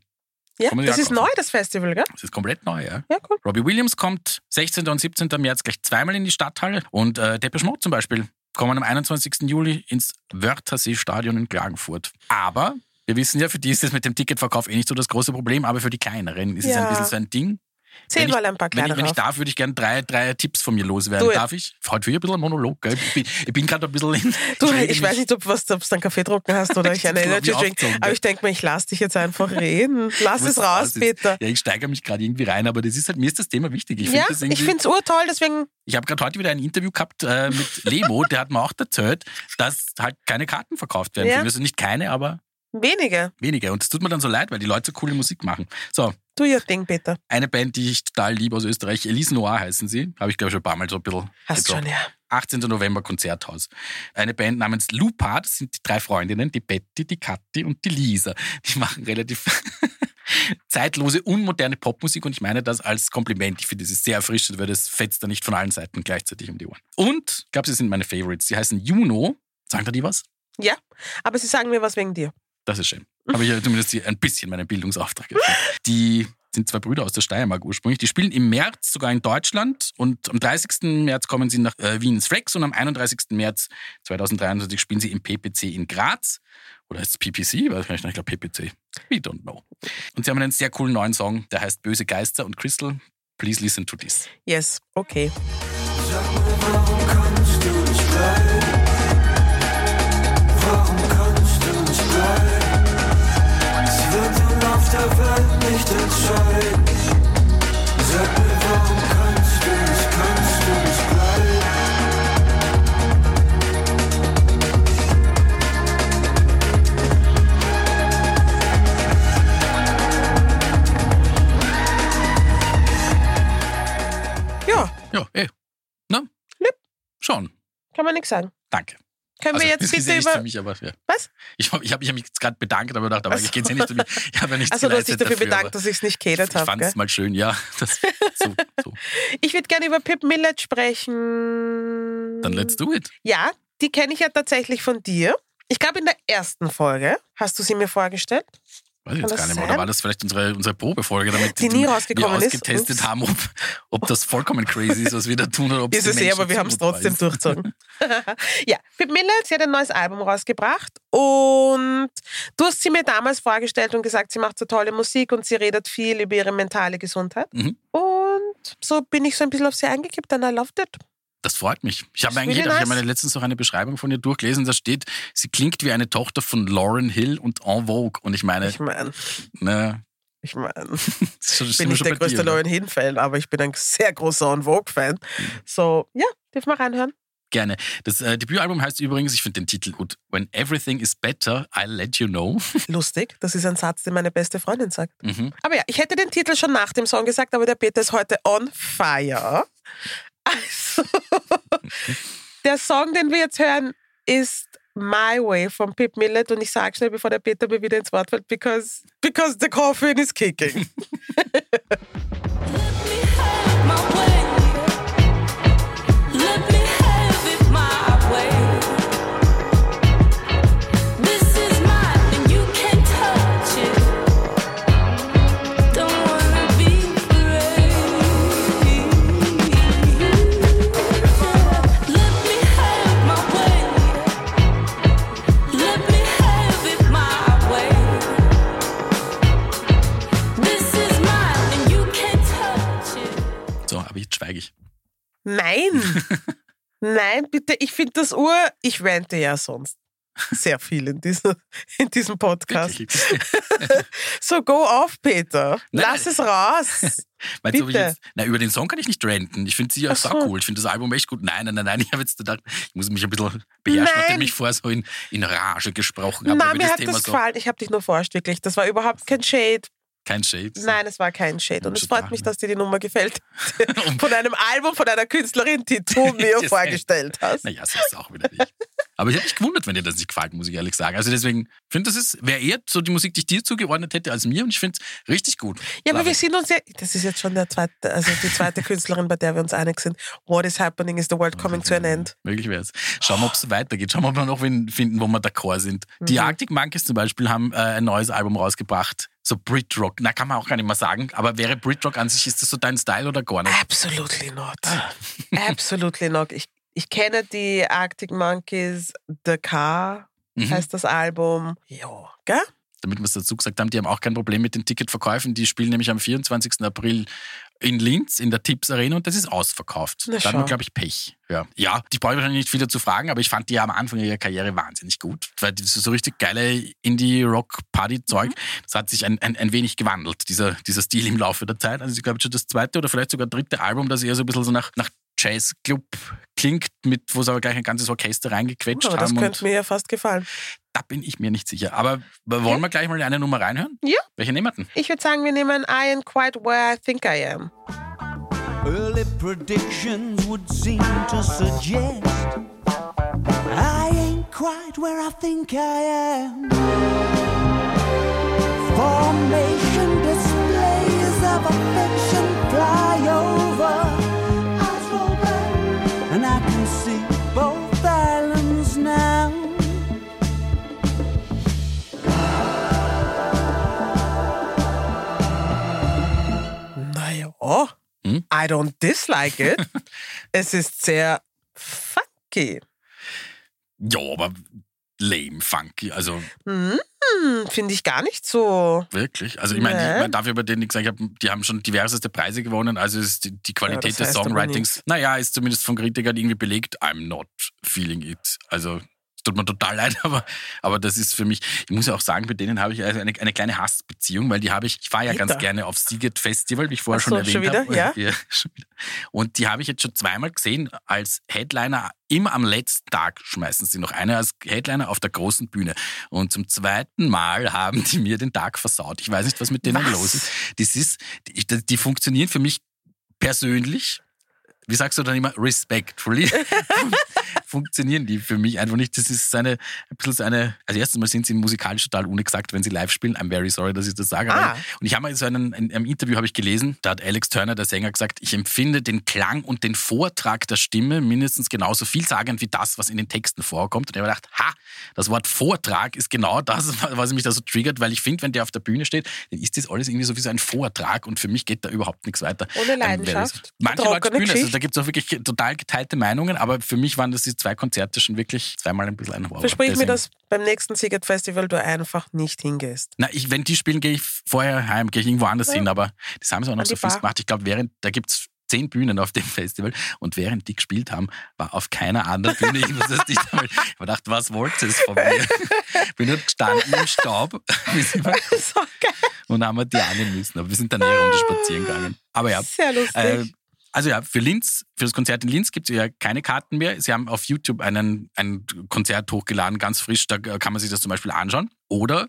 Ja, das ist neu, das Festival, gell? Das ist komplett neu, ja. Ja, cool. Robbie Williams kommt 16. und 17. März gleich zweimal in die Stadthalle. Und äh, Depeche Mode zum Beispiel kommen am 21. Juli ins Wörthersee-Stadion in Klagenfurt. Aber wir wissen ja, für die ist das mit dem Ticketverkauf eh nicht so das große Problem, aber für die kleineren ist es Ja. ein bisschen so ein Ding. Zähl Wenn mal ein paar Wenn ich, kleine wenn ich rauf. darf, würde ich gerne drei, drei Tipps von mir loswerden. It. Darf ich? Heute wieder ein bisschen ein Monolog, gell? Ich bin, ich bin gerade ein bisschen in. Du, rede ich weiß nicht, ob du einen Kaffee getrunken hast oder ich Ich glaub, Energy Drink. Aber ich denke mir, ich lasse dich jetzt einfach reden. Lass es raus, bitte. Ja, ich steigere mich gerade irgendwie rein, aber das ist halt, mir ist das Thema wichtig. Ich finde Ja, das ich finde es urtoll, deswegen Ich habe gerade heute wieder ein Interview gehabt äh, mit Lebo, der hat mir auch erzählt, dass halt keine Karten verkauft werden. Ja. Also nicht keine, aber wenige. wenige. Und es tut mir dann so leid, weil die Leute so coole Musik machen. So, Tu ihr Ding, bitte. eine Band, die ich total liebe aus Österreich, Elise Noir heißen sie. Habe ich, glaube ich, schon ein paar Mal so ein bisschen Hast gedroppt. schon, ja. 18. November Konzerthaus. Eine Band namens Lupa, das sind die drei Freundinnen, die Betty, die Kathi und die Lisa. Die machen relativ zeitlose, unmoderne Popmusik und ich meine das als Kompliment. Ich finde, das ist sehr erfrischend, weil das fetzt da nicht von allen Seiten gleichzeitig um die Ohren. Und, ich glaube, sie sind meine Favorites. Sie heißen Juno. Sagen da die was? Ja, aber sie sagen mir was wegen dir. Das ist schön. Habe ich ja zumindest hier ein bisschen meinen Bildungsauftrag erfüllt. Die sind zwei Brüder aus der Steiermark ursprünglich. Die spielen im März sogar in Deutschland und am 30. März kommen sie nach äh, Wien ins Flex und am 31. März 2023 spielen sie im PPC in Graz. Oder heißt es PPC? Weiß ich nicht, ich glaube PPC. We don't know. Und sie haben einen sehr coolen neuen Song, der heißt Böse Geister und Crystal. Please listen to this. Yes, okay. Ja, Ja, eh. Na? Lieb. Schon. kann man nichts sagen. Danke. Können Also, wir jetzt bitte über. mich, aber ja. Was? Ich, ich habe mich jetzt gerade bedankt, aber gedacht, aber Ach so. ich geht's ja nicht um mich. Ich habe ja nichts Also du hast dich dafür aber bedankt, dass ich es nicht geredet Ich habe. fand es mal schön, ja. Das, so, so. Ich würde gerne über Pip Millet sprechen. Dann let's do it. Ja, die kenne ich ja tatsächlich von dir. Ich glaube, in der ersten Folge hast du sie mir vorgestellt. Weiß ich jetzt gar nicht mehr. Oder war das vielleicht unsere, unsere Probefolge, damit Die nie wir rausgekommen ist. ausgetestet Ups. haben, ob, ob das vollkommen crazy ist, was wir da tun, oder ob Ist es eh, aber wir haben es trotzdem ist. durchgezogen. ja, Pip Millet, sie hat ein neues Album rausgebracht und du hast sie mir damals vorgestellt und gesagt, sie macht so tolle Musik und sie redet viel über ihre mentale Gesundheit. Mhm. Und so bin ich so ein bisschen auf sie eingekippt und I loved it. Das freut mich. Ich habe eigentlich ich habe letztens noch eine Beschreibung von ihr durchgelesen, da steht, sie klingt wie eine Tochter von Lauren Hill und En Vogue. Und ich meine, Ich meine, ne, ich meine, ich bin nicht der größte dir, ne? Lauren Hill-Fan, aber ich bin ein sehr großer On Vogue-Fan. So, ja, dürfen wir reinhören? Gerne. Das äh, Debütalbum heißt übrigens, ich finde den Titel gut, When Everything is Better, I'll Let You Know. Lustig, das ist ein Satz, den meine beste Freundin sagt. Mhm. Aber ja, ich hätte den Titel schon nach dem Song gesagt, aber der Peter ist heute on fire. Also, der Song, den wir jetzt hören, ist My Way von Pip Millet und ich sage schnell, bevor der Peter mir wieder ins Wort fällt, because, because the coffin is kicking. nein, bitte, ich finde das Ur, ich rente ja sonst sehr viel in, dieser, in diesem Podcast. Wirklich. So, go off, Peter. Nein. Lass es raus. Meinst du, Bitte. jetzt, na, über den Song kann ich nicht ranten. Ich finde sie auch so. cool. Ich finde das Album echt gut. Nein, nein, nein, nein. Ich habe jetzt gedacht, ich muss mich ein bisschen beherrschen, Nein. nachdem ich vorher so in, in Rage gesprochen habe. Nein, mir das hat Thema das so. gefallen. Ich habe dich nur forscht, wirklich. Das war überhaupt kein Shade. Kein Shade. Nein, es war kein Shade. Und es freut mich, dass dir die Nummer gefällt. Von einem Album von einer Künstlerin, die du mir vorgestellt hast. Naja, so ist es auch wieder nicht. Aber ich hätte mich gewundert, wenn dir das nicht gefällt, muss ich ehrlich sagen. Also deswegen, ich finde, das ist, wäre eher so die Musik, die ich dir zugeordnet hätte als mir und ich finde es richtig gut. Ja, aber wir sind uns ja, das ist jetzt schon der zweite, also die zweite Künstlerin, bei der wir uns einig sind. What is happening is the world coming to an end. Möglich wäre es. Schauen wir, ob es weitergeht. Schauen wir, ob wir noch wen finden, wo wir d'accord sind. Die Mhm. Arctic Monkeys zum Beispiel haben äh, ein neues Album rausgebracht. So Brit-Rock. Na, kann man auch gar nicht mehr sagen. Aber wäre Brit-Rock an sich, ist das so dein Style oder gar nicht? Absolutely not. Ah. Absolutely not. Ich, ich kenne die Arctic Monkeys, The Car Mhm. heißt das Album. Ja, gell? Damit wir es dazu gesagt haben, die haben auch kein Problem mit den Ticketverkäufen. Die spielen nämlich am 24. April in Linz in der Tipps Arena und das ist ausverkauft. Na da hat man, glaube ich, Pech. Ja, ja ich brauche wahrscheinlich nicht viel dazu fragen, aber ich fand die ja am Anfang ihrer Karriere wahnsinnig gut. Weil das so richtig geile Indie-Rock-Party-Zeug. Mhm. Das hat sich ein, ein, ein wenig gewandelt, dieser, dieser Stil im Laufe der Zeit. Also ich glaube schon das zweite oder vielleicht sogar dritte Album, das eher so ein bisschen so nach, nach Jazzclub klingt, mit, wo sie aber gleich ein ganzes Orchester reingequetscht Aber das haben. könnte Und mir ja fast gefallen. da bin ich mir nicht sicher. Aber wollen wir gleich mal eine Nummer reinhören? Ja. Welche nehmen wir denn? Ich würde sagen, wir nehmen I am quite where I think I am. Early predictions would seem to suggest I ain't quite where I think I am. Formation displays of affection fly over. I don't dislike it. es ist sehr funky. Ja, aber lame, funky. Also Hm, Finde ich gar nicht so. wirklich. Also ich meine, Nee. ich mein, dafür über den ich gesagt habe, die haben schon diverseste Preise gewonnen. Also ist die, die Qualität das des Songwritings, naja, ist zumindest von Kritikern irgendwie belegt. I'm not feeling it. Also tut mir total leid, aber, aber das ist für mich, ich muss ja auch sagen, mit denen habe ich also eine, eine kleine Hassbeziehung, weil die habe ich, ich fahre ja Peter. ganz gerne auf Siget Festival, wie ich vorher schon so, erwähnt schon wieder? habe. Ja? schon wieder. Und die habe ich jetzt schon zweimal gesehen als Headliner. Immer am letzten Tag schmeißen sie noch eine als Headliner auf der großen Bühne. Und zum zweiten Mal haben die mir den Tag versaut. Ich weiß nicht, was mit denen Was? los ist. Das ist, die, die funktionieren für mich persönlich. Wie sagst du dann immer? Respectfully. funktionieren die für mich einfach nicht. Das ist eine, ein bisschen so eine, also erstens mal sind sie musikalisch total unexakt, wenn sie live spielen. I'm very sorry, dass ich das sage. Ah. Und ich habe mal so einen, in einem Interview habe ich gelesen, da hat Alex Turner, der Sänger, gesagt, ich empfinde den Klang und den Vortrag der Stimme mindestens genauso vielsagend wie das, was in den Texten vorkommt. Und ich habe gedacht, ha, das Wort Vortrag ist genau das, was mich da so triggert, weil ich finde, wenn der auf der Bühne steht, dann ist das alles irgendwie so wie so ein Vortrag und für mich geht da überhaupt nichts weiter. Ohne Leidenschaft. Manche Leute spielen, Geschichte. Da gibt es auch wirklich total geteilte Meinungen, aber für mich waren das die zwei Konzerte schon wirklich zweimal ein bisschen ein Horror. Versprich mir, dass beim nächsten Siget Festival du einfach nicht hingehst. Na, ich, wenn die spielen, gehe ich vorher heim, gehe ich irgendwo anders Ja. hin, aber das haben sie auch noch An so Bar. gemacht. Ich glaube, während, da gibt's zehn Bühnen auf dem Festival und während die gespielt haben, war auf keiner anderen Bühne irgendwas. Ich habe gedacht, was wollt ihr von mir? Bin nur gestanden im Staub und haben wir die annehmen müssen. Aber wir sind dann eher runter spazieren gegangen. Aber ja, Sehr lustig. äh, also ja, für Linz, für das Konzert in Linz gibt es ja keine Karten mehr. Sie haben auf YouTube einen, ein Konzert hochgeladen, ganz frisch, da kann man sich das zum Beispiel anschauen. Oder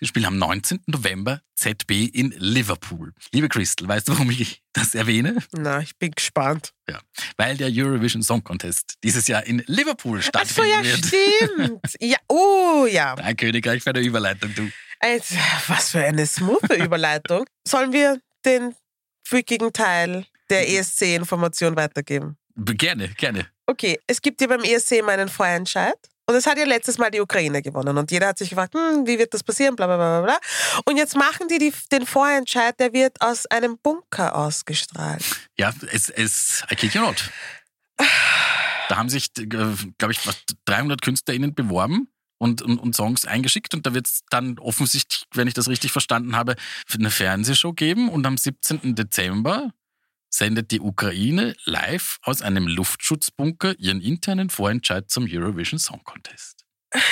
sie spielen am 19. November ZB in Liverpool. Liebe Crystal, weißt du, warum ich das erwähne? Na, ich bin gespannt. Ja, weil der Eurovision Song Contest dieses Jahr in Liverpool Ach so, ja, stimmt. Ja, oh ja. Ein Königreich für eine Überleitung, du. Also, was für eine smooth Überleitung. Sollen wir den freakigen Teil der ESC-Information weitergeben? Gerne, gerne. Okay, es gibt ja beim ESC immer einen Vorentscheid. Und es hat ja letztes Mal die Ukraine gewonnen. Und jeder hat sich gefragt, hm, wie wird das passieren, bla bla bla bla. Und jetzt machen die, die den Vorentscheid, der wird aus einem Bunker ausgestrahlt. Ja, es, es, I kid you not. Da haben sich, glaube ich, fast 300 KünstlerInnen beworben und, und, und Songs eingeschickt und da wird es dann offensichtlich, wenn ich das richtig verstanden habe, eine Fernsehshow geben und am 17. Dezember sendet die Ukraine live aus einem Luftschutzbunker ihren internen Vorentscheid zum Eurovision Song Contest.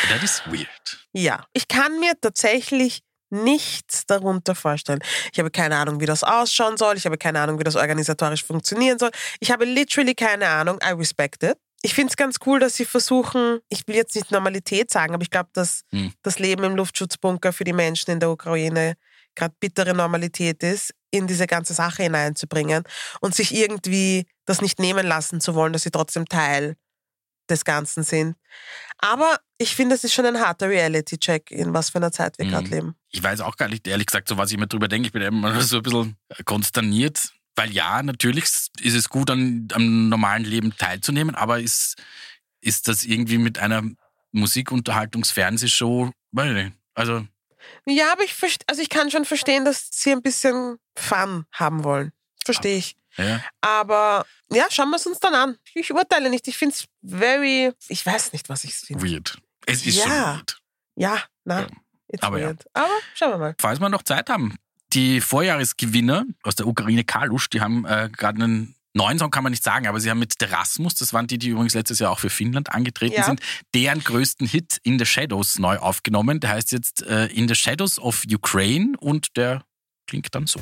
That is weird. Ja, ich kann mir tatsächlich nichts darunter vorstellen. Ich habe keine Ahnung, wie das ausschauen soll. Ich habe keine Ahnung, wie das organisatorisch funktionieren soll. Ich habe literally keine Ahnung. I respect it. Ich finde es ganz cool, dass sie versuchen, ich will jetzt nicht Normalität sagen, aber ich glaube, dass Hm. das Leben im Luftschutzbunker für die Menschen in der Ukraine gerade bittere Normalität ist, in diese ganze Sache hineinzubringen und sich irgendwie das nicht nehmen lassen zu wollen, dass sie trotzdem Teil des Ganzen sind. Aber ich finde, es ist schon ein harter Reality-Check, in was für einer Zeit wir Mhm. gerade leben. Ich weiß auch gar nicht, ehrlich gesagt, so was ich mir drüber denke. Ich bin immer so ein bisschen konsterniert, weil ja, natürlich ist es gut, an, am normalen Leben teilzunehmen, aber ist, ist das irgendwie mit einer Musikunterhaltungs-Fernsehshow, weiß ich nicht. also Ja, aber ich, also ich kann schon verstehen, dass sie ein bisschen Fun haben wollen. Verstehe ich. ja, Aber ja, schauen wir es uns dann an. Ich urteile nicht. Ich finde es very, ich weiß nicht, was ich finde. weird. Es ist Ja. schon weird. Ja, na, Ja. it's Aber ja. weird. Aber schauen wir mal. Falls wir noch Zeit haben, die Vorjahresgewinner aus der Ukraine Kalusch, die haben äh, gerade einen neuen Song, kann man nicht sagen, aber sie haben mit Terasmus, das waren die, die übrigens letztes Jahr auch für Finnland angetreten Ja. sind, deren größten Hit In the Shadows neu aufgenommen. Der heißt jetzt äh, In the Shadows of Ukraine und der klingt dann so.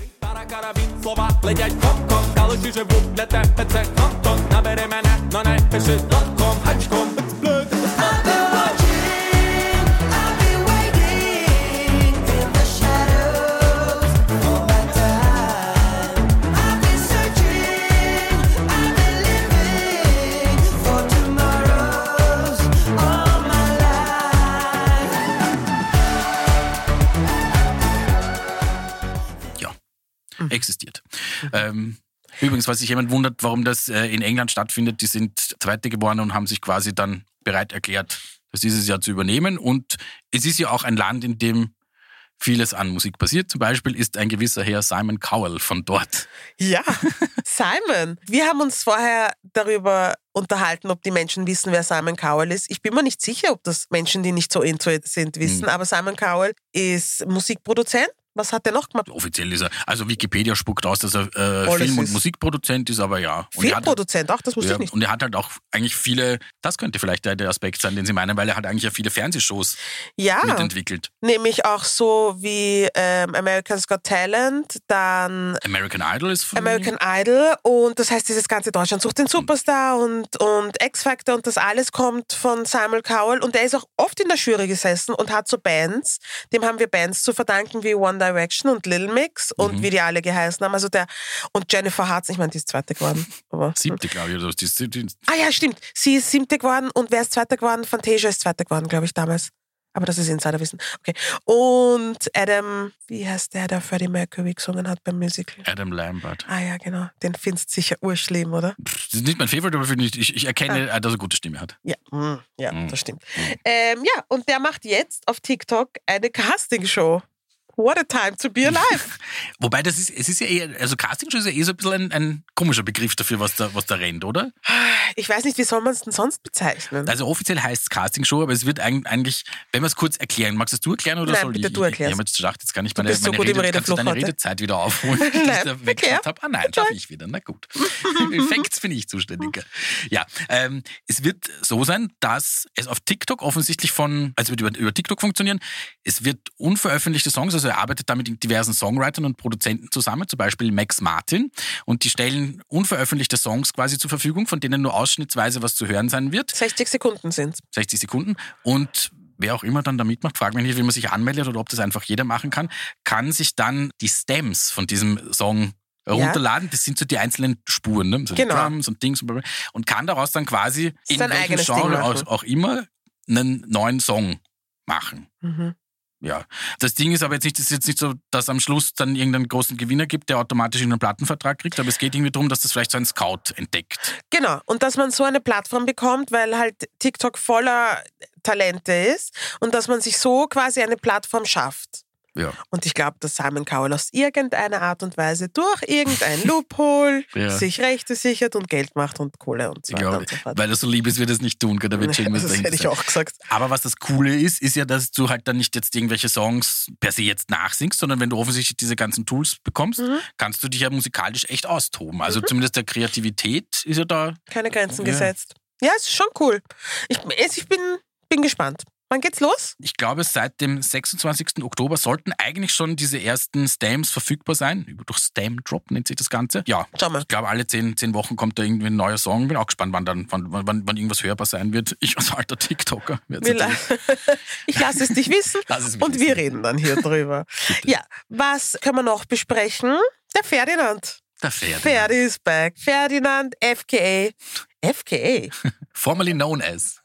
Existiert. Ähm, übrigens, was sich jemand wundert, warum das äh, in England stattfindet, die sind Zweite geworden und haben sich quasi dann bereit erklärt, das dieses Jahr zu übernehmen. Und es ist ja auch ein Land, in dem vieles an Musik passiert. Zum Beispiel ist ein gewisser Herr Simon Cowell von dort. Ja, Simon. Wir haben uns vorher darüber unterhalten, ob die Menschen wissen, wer Simon Cowell ist. Ich bin mir nicht sicher, ob das Menschen, die nicht so into it sind, wissen. Hm. Aber Simon Cowell ist Musikproduzent. Was hat er noch gemacht? Offiziell ist er, also Wikipedia spuckt aus, dass er äh, Film- und Musikproduzent ist, aber ja. Und er hat- Filmproduzent, auch das wusste Ja, ich nicht. und er hat halt auch eigentlich viele, das könnte vielleicht der der Aspekt sein, den Sie meinen, weil er hat eigentlich ja viele Fernsehshows Ja, mitentwickelt. nämlich auch so wie ähm, America's Got Talent, dann American Idol ist von American Idol und das heißt, dieses ganze Deutschland sucht den Superstar und, und X-Factor und das alles kommt von Simon Cowell und er ist auch oft in der Jury gesessen und hat so Bands, dem haben wir Bands zu verdanken wie One Direction und Little Mix und Mhm. wie die alle geheißen haben. Also der und Jennifer Hartz, ich meine, die ist zweite geworden. Aber, siebte, glaube ich. Oder. Die, die, die, Ah ja, stimmt. Sie ist siebte geworden und wer ist zweiter geworden? Fantasia ist zweiter geworden, glaube ich, damals. Aber das ist Insiderwissen. Okay. Und Adam, wie heißt der, der Freddie Mercury gesungen hat beim Musical? Adam Lambert. Ah ja, genau. Den findest du sicher urschlimm, oder? Das ist nicht mein Favorite, aber ich, ich, ich erkenne, dass er eine gute Stimme hat. Ja, mm, ja, Mm. das stimmt. Ähm, ja, und der macht jetzt auf TikTok eine Castingshow. What a time to be alive. Wobei, das ist, es ist ja eher, also Castingshow ist ja eh so ein bisschen ein, ein komischer Begriff dafür, was da, was da rennt, oder? Ich weiß nicht, wie soll man es denn sonst bezeichnen? Also offiziell heißt es Castingshow, aber es wird eig- eigentlich, wenn wir es kurz erklären, magst es du erklären oder Nein, soll bitte ich? du erklär's. Ich habe jetzt gedacht, jetzt kann ich Du meine, so meine gut im Rede, kannst du deine heute. Redezeit wieder aufholen, die ich da weggeschaut habe. Ah nein, schaffe ich wieder, na gut. Facts bin ich zuständiger. Ja, ähm, es wird so sein, dass es auf TikTok offensichtlich von, also wird über, über TikTok funktionieren, es wird unveröffentlichte Songs, also er arbeitet da mit diversen Songwritern und Produzenten zusammen, zum Beispiel Max Martin, und die stellen unveröffentlichte Songs quasi zur Verfügung, von denen nur ausschnittsweise was zu hören sein wird. 60 Sekunden sind 60 Sekunden. Und wer auch immer dann da mitmacht, frag mich nicht, wie man sich anmeldet oder ob das einfach jeder machen kann, kann sich dann die Stems von diesem Song runterladen. Das sind so die einzelnen Spuren, ne? so Genau. die Drums und Dings und, blablabla. und kann daraus dann quasi in welchem Genre auch, auch immer einen neuen Song machen. Mhm. Ja, das Ding ist aber jetzt nicht, das ist jetzt nicht so, dass am Schluss dann irgendeinen großen Gewinner gibt, der automatisch einen Plattenvertrag kriegt, aber es geht irgendwie darum, dass das vielleicht so ein Scout entdeckt. Genau, und dass man so eine Plattform bekommt, weil halt TikTok voller Talente ist und dass man sich so quasi eine Plattform schafft. Ja. Und ich glaube, dass Simon Cowell aus irgendeiner Art und Weise durch irgendein Loophole Ja. sich Rechte sichert und Geld macht und Kohle und so weiter glaube, und so fort. weil er so lieb ist, wird er es nicht tun, da wird schon irgendwas das hätte ich sein. auch gesagt. Aber was das Coole ist, ist ja, dass du halt dann nicht jetzt irgendwelche Songs per se jetzt nachsingst, sondern wenn du offensichtlich diese ganzen Tools bekommst, Mhm. kannst du dich ja musikalisch echt austoben. Also zumindest der Kreativität ist ja da. Keine Grenzen Ja. gesetzt. Ja, es ist schon cool. Ich, ich bin, bin gespannt. Wann geht's los? Ich glaube, seit dem 26. Oktober sollten eigentlich schon diese ersten Stams verfügbar sein. Durch Stam Drop nennt sich das Ganze. Ja, Schau mal. ich glaube, alle zehn, zehn Wochen kommt da irgendwie ein neuer Song. Bin auch gespannt, wann dann, wann, wann, wann irgendwas hörbar sein wird. Ich als alter TikToker. Wir la- ich lasse es dich wissen Lass es und wir wissen. reden dann hier drüber. ja, was können wir noch besprechen? Der Ferdinand. Der Pferd. Ferdi is back. Ferdinand, FKA. FKA? Formerly known as.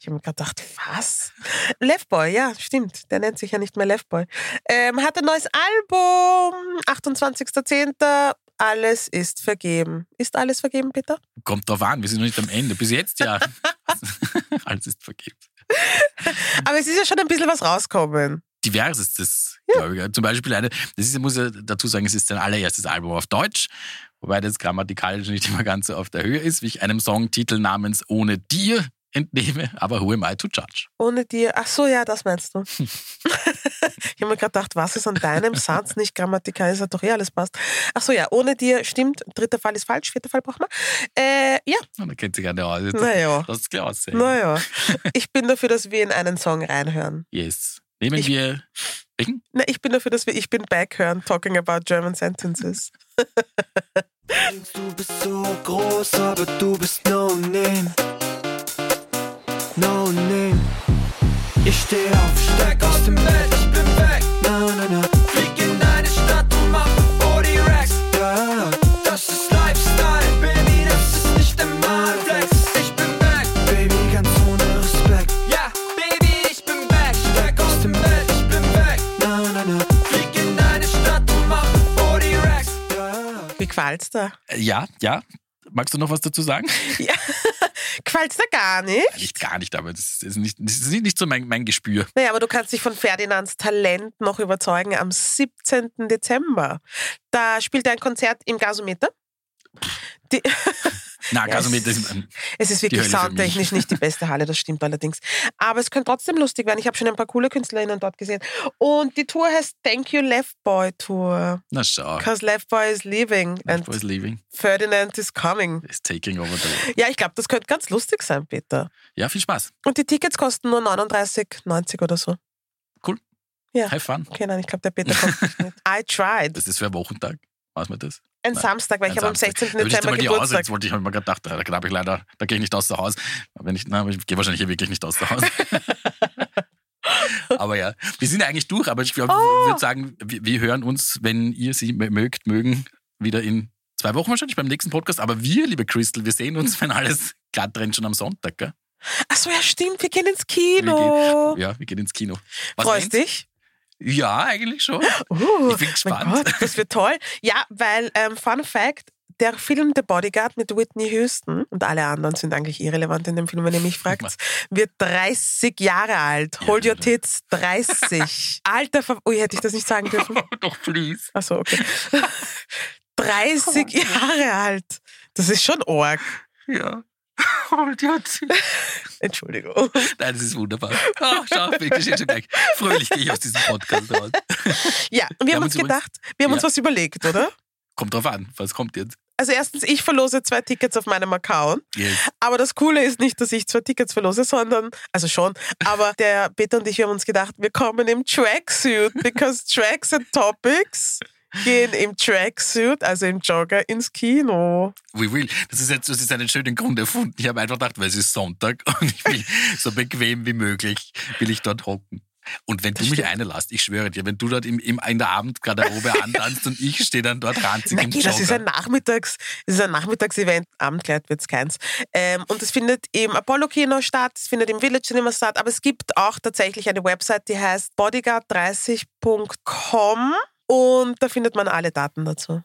Ich habe mir gedacht, was? Leftboy, ja, stimmt. Der nennt sich ja nicht mehr Leftboy. Ähm, hat ein neues Album, 28.10. Alles ist vergeben. Ist alles vergeben, Peter? Kommt drauf an, wir sind noch nicht am Ende. Bis jetzt ja. Alles ist vergeben. Aber es ist ja schon ein bisschen was rauskommen. Diversestes, glaube ich. Zum Beispiel eine, das ist, muss ich dazu sagen, es ist sein allererstes Album auf Deutsch, wobei das grammatikalisch nicht immer ganz so auf der Höhe ist, wie ich einem Songtitel namens Ohne dir entnehme, aber Who am I to judge? Ohne dir. Ach so, ja, das meinst du. ich habe mir gerade gedacht, was ist an deinem Satz nicht grammatikalisch? Hat doch eh alles passt. Ach so, ja, ohne dir stimmt. Dritter Fall ist falsch, vierter Fall braucht man. Äh, ja, da kennt sich gerne aus. Naja. das ist klar aussehen. Naja. Ich bin dafür, dass wir in einen Song reinhören. Yes. Nehmen Ich- wir. Welchen? Na, ich bin dafür, dass wir Ich bin back hören, talking about German sentences. Du bist so groß, aber du bist no name. No name. Ich steh auf, steig aus dem Bett, ich bin weg. Na, na, na. Flieg in deine Stadt und mach Body Racks. Ja, das ist Lifestyle, Baby, das ist nicht einmal Flex. Ich bin back, Baby, ganz ohne Respekt. Ja, Baby, ich bin back. Steig aus dem Bett, ich bin weg. Na, na, na. Flieg in deine Stadt und mach Body Racks. Ja. Wie gefällt's da? Äh, Ja, ja. Magst du noch was dazu sagen? Ja. gefällt's da gar nicht? Nicht gar nicht, aber das ist nicht, das ist nicht so mein, mein Gespür. Naja, aber du kannst dich von Ferdinands Talent noch überzeugen am 17. Dezember. Da spielt er ein Konzert im Gasometer. Die, Gasometer es- ist. ähm, es ist wirklich soundtechnisch nicht die beste Halle, das stimmt allerdings. Aber es könnte trotzdem lustig werden. Ich habe schon ein paar coole KünstlerInnen dort gesehen. Und die Tour heißt Thank You Left Boy Tour. Na schau. Because Left Boy is leaving and Left is leaving, Ferdinand is coming. is taking over the world. Ja, ich glaube, das könnte ganz lustig sein, Peter. Ja, viel Spaß. Und die Tickets kosten nur 39,90 oder so. Ja. Have fun. Okay, nein, ich glaube, der Peter kommt nicht mit. I tried. Das ist für ein Wochentag. Weiß man das? Ein Nein, Samstag, weil ich habe am Samstag. 16. Da will ich Dezember mal die Geburtstag. Aus, wollte ich habe mir gedacht, da glaube ich leider, da gehe ich nicht außer Haus. Wenn ich, na, ich gehe wahrscheinlich hier wirklich nicht außer Haus. aber ja, wir sind ja eigentlich durch, aber ich Oh. ich würde sagen, wir, wir hören uns, wenn ihr sie mögt, mögen, wieder in zwei Wochen wahrscheinlich beim nächsten Podcast. Aber wir, liebe Crystal, wir sehen uns, wenn alles glatt rennt, schon am Sonntag, gell? Ach so, ja, stimmt, wir gehen ins Wir Kino. gehen, ja, wir gehen ins Kino. Was Freust meinst dich? Ja, eigentlich schon. Uh, Ich bin gespannt. Gott, das wird toll. Ja, weil, ähm, Fun Fact, der Film The Bodyguard mit Whitney Houston und alle anderen sind eigentlich irrelevant in dem Film, wenn ihr mich fragt, wird 30 Jahre alt. Hold your tits, 30. Alter, Ver Ui, hätte ich das nicht sagen dürfen? Doch, please. Achso, okay. 30 Jahre alt. Das ist schon arg. Ja. Hold your tea. Entschuldigung. Nein, das ist wunderbar. Oh, schau, wirklich schon gleich. Fröhlich gehe ich aus diesem Podcast raus. Ja, und wir, haben haben uns uns gedacht, wir haben uns Ja. was überlegt, oder? Kommt drauf an, was kommt jetzt? Also erstens, ich verlose zwei Tickets auf meinem Account. Yes. Aber das Coole ist nicht, dass ich zwei Tickets verlose, sondern, also schon, aber der Peter und ich wir haben uns gedacht, wir kommen im Tracksuit, because Tracks and Topics gehen im Tracksuit, also im Jogger, ins Kino. We will. Das ist jetzt, das ist einen schönen Grund erfunden. Ich habe einfach gedacht, weil es ist Sonntag und ich will so bequem wie möglich, will ich dort hocken. Und wenn du mich einlässt, ich schwöre dir, wenn du dort im, im, in der Abendgarderobe antanzt und ich stehe dann dort ranzig im Naki, das ist Jogger. ein Nachmittags, das ist ein Nachmittagsevent, Abendkleid wird's keins. Ähm, und es findet im Apollo Kino statt, es findet im Village Cinema statt, aber es gibt auch tatsächlich eine Website, die heißt bodyguard30.com und da findet man alle Daten dazu.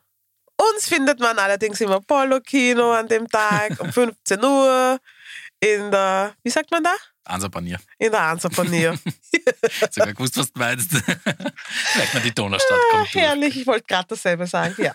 Uns findet man allerdings im Apollo Kino an dem Tag um 15 Uhr in der, wie sagt man da? Ansapanier. In der Ansapanier. Sogar gewusst, was du meinst. Vielleicht mal die Donaustadt kommt durch. Ah, Herrlich, ich wollte gerade dasselbe sagen. Ja.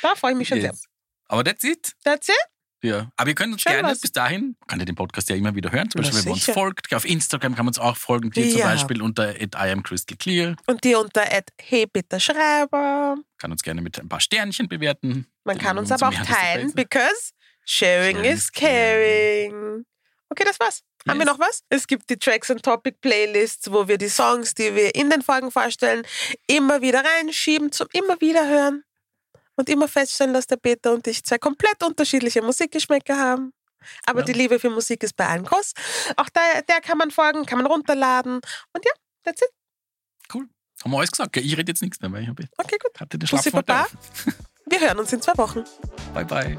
Da freue ich mich schon Yes. Aber that's it. sehr. That's it. Ja. Aber ihr könnt uns Schön gerne was. bis dahin, kann ja den Podcast ja immer wieder hören, zum Na, Beispiel, wenn man uns folgt. Auf Instagram kann man uns auch folgen, dir zum Ja. Beispiel unter at I am Crystal Clear. Und die unter hey bitte Schreiber. Kann uns gerne mit ein paar Sternchen bewerten. Man kann uns aber auch teilen, because sharing, Sharing is caring. Okay, das war's. Haben wir Yes. noch was? Es gibt die Tracks and Topic Playlists, wo wir die Songs, die wir in den Folgen vorstellen, immer wieder reinschieben zum immer wieder hören. Und immer feststellen, dass der Peter und ich zwei komplett unterschiedliche Musikgeschmäcker haben. Aber Ja. die Liebe für Musik ist bei allen groß. Auch der, der kann man folgen, kann man runterladen. Und ja, that's it. Cool. Haben wir alles gesagt? gell? Ich rede jetzt nichts mehr, weil ich habe- Okay, gut. hatte den Schlaf. Wir hören uns in zwei Wochen. Bye, bye.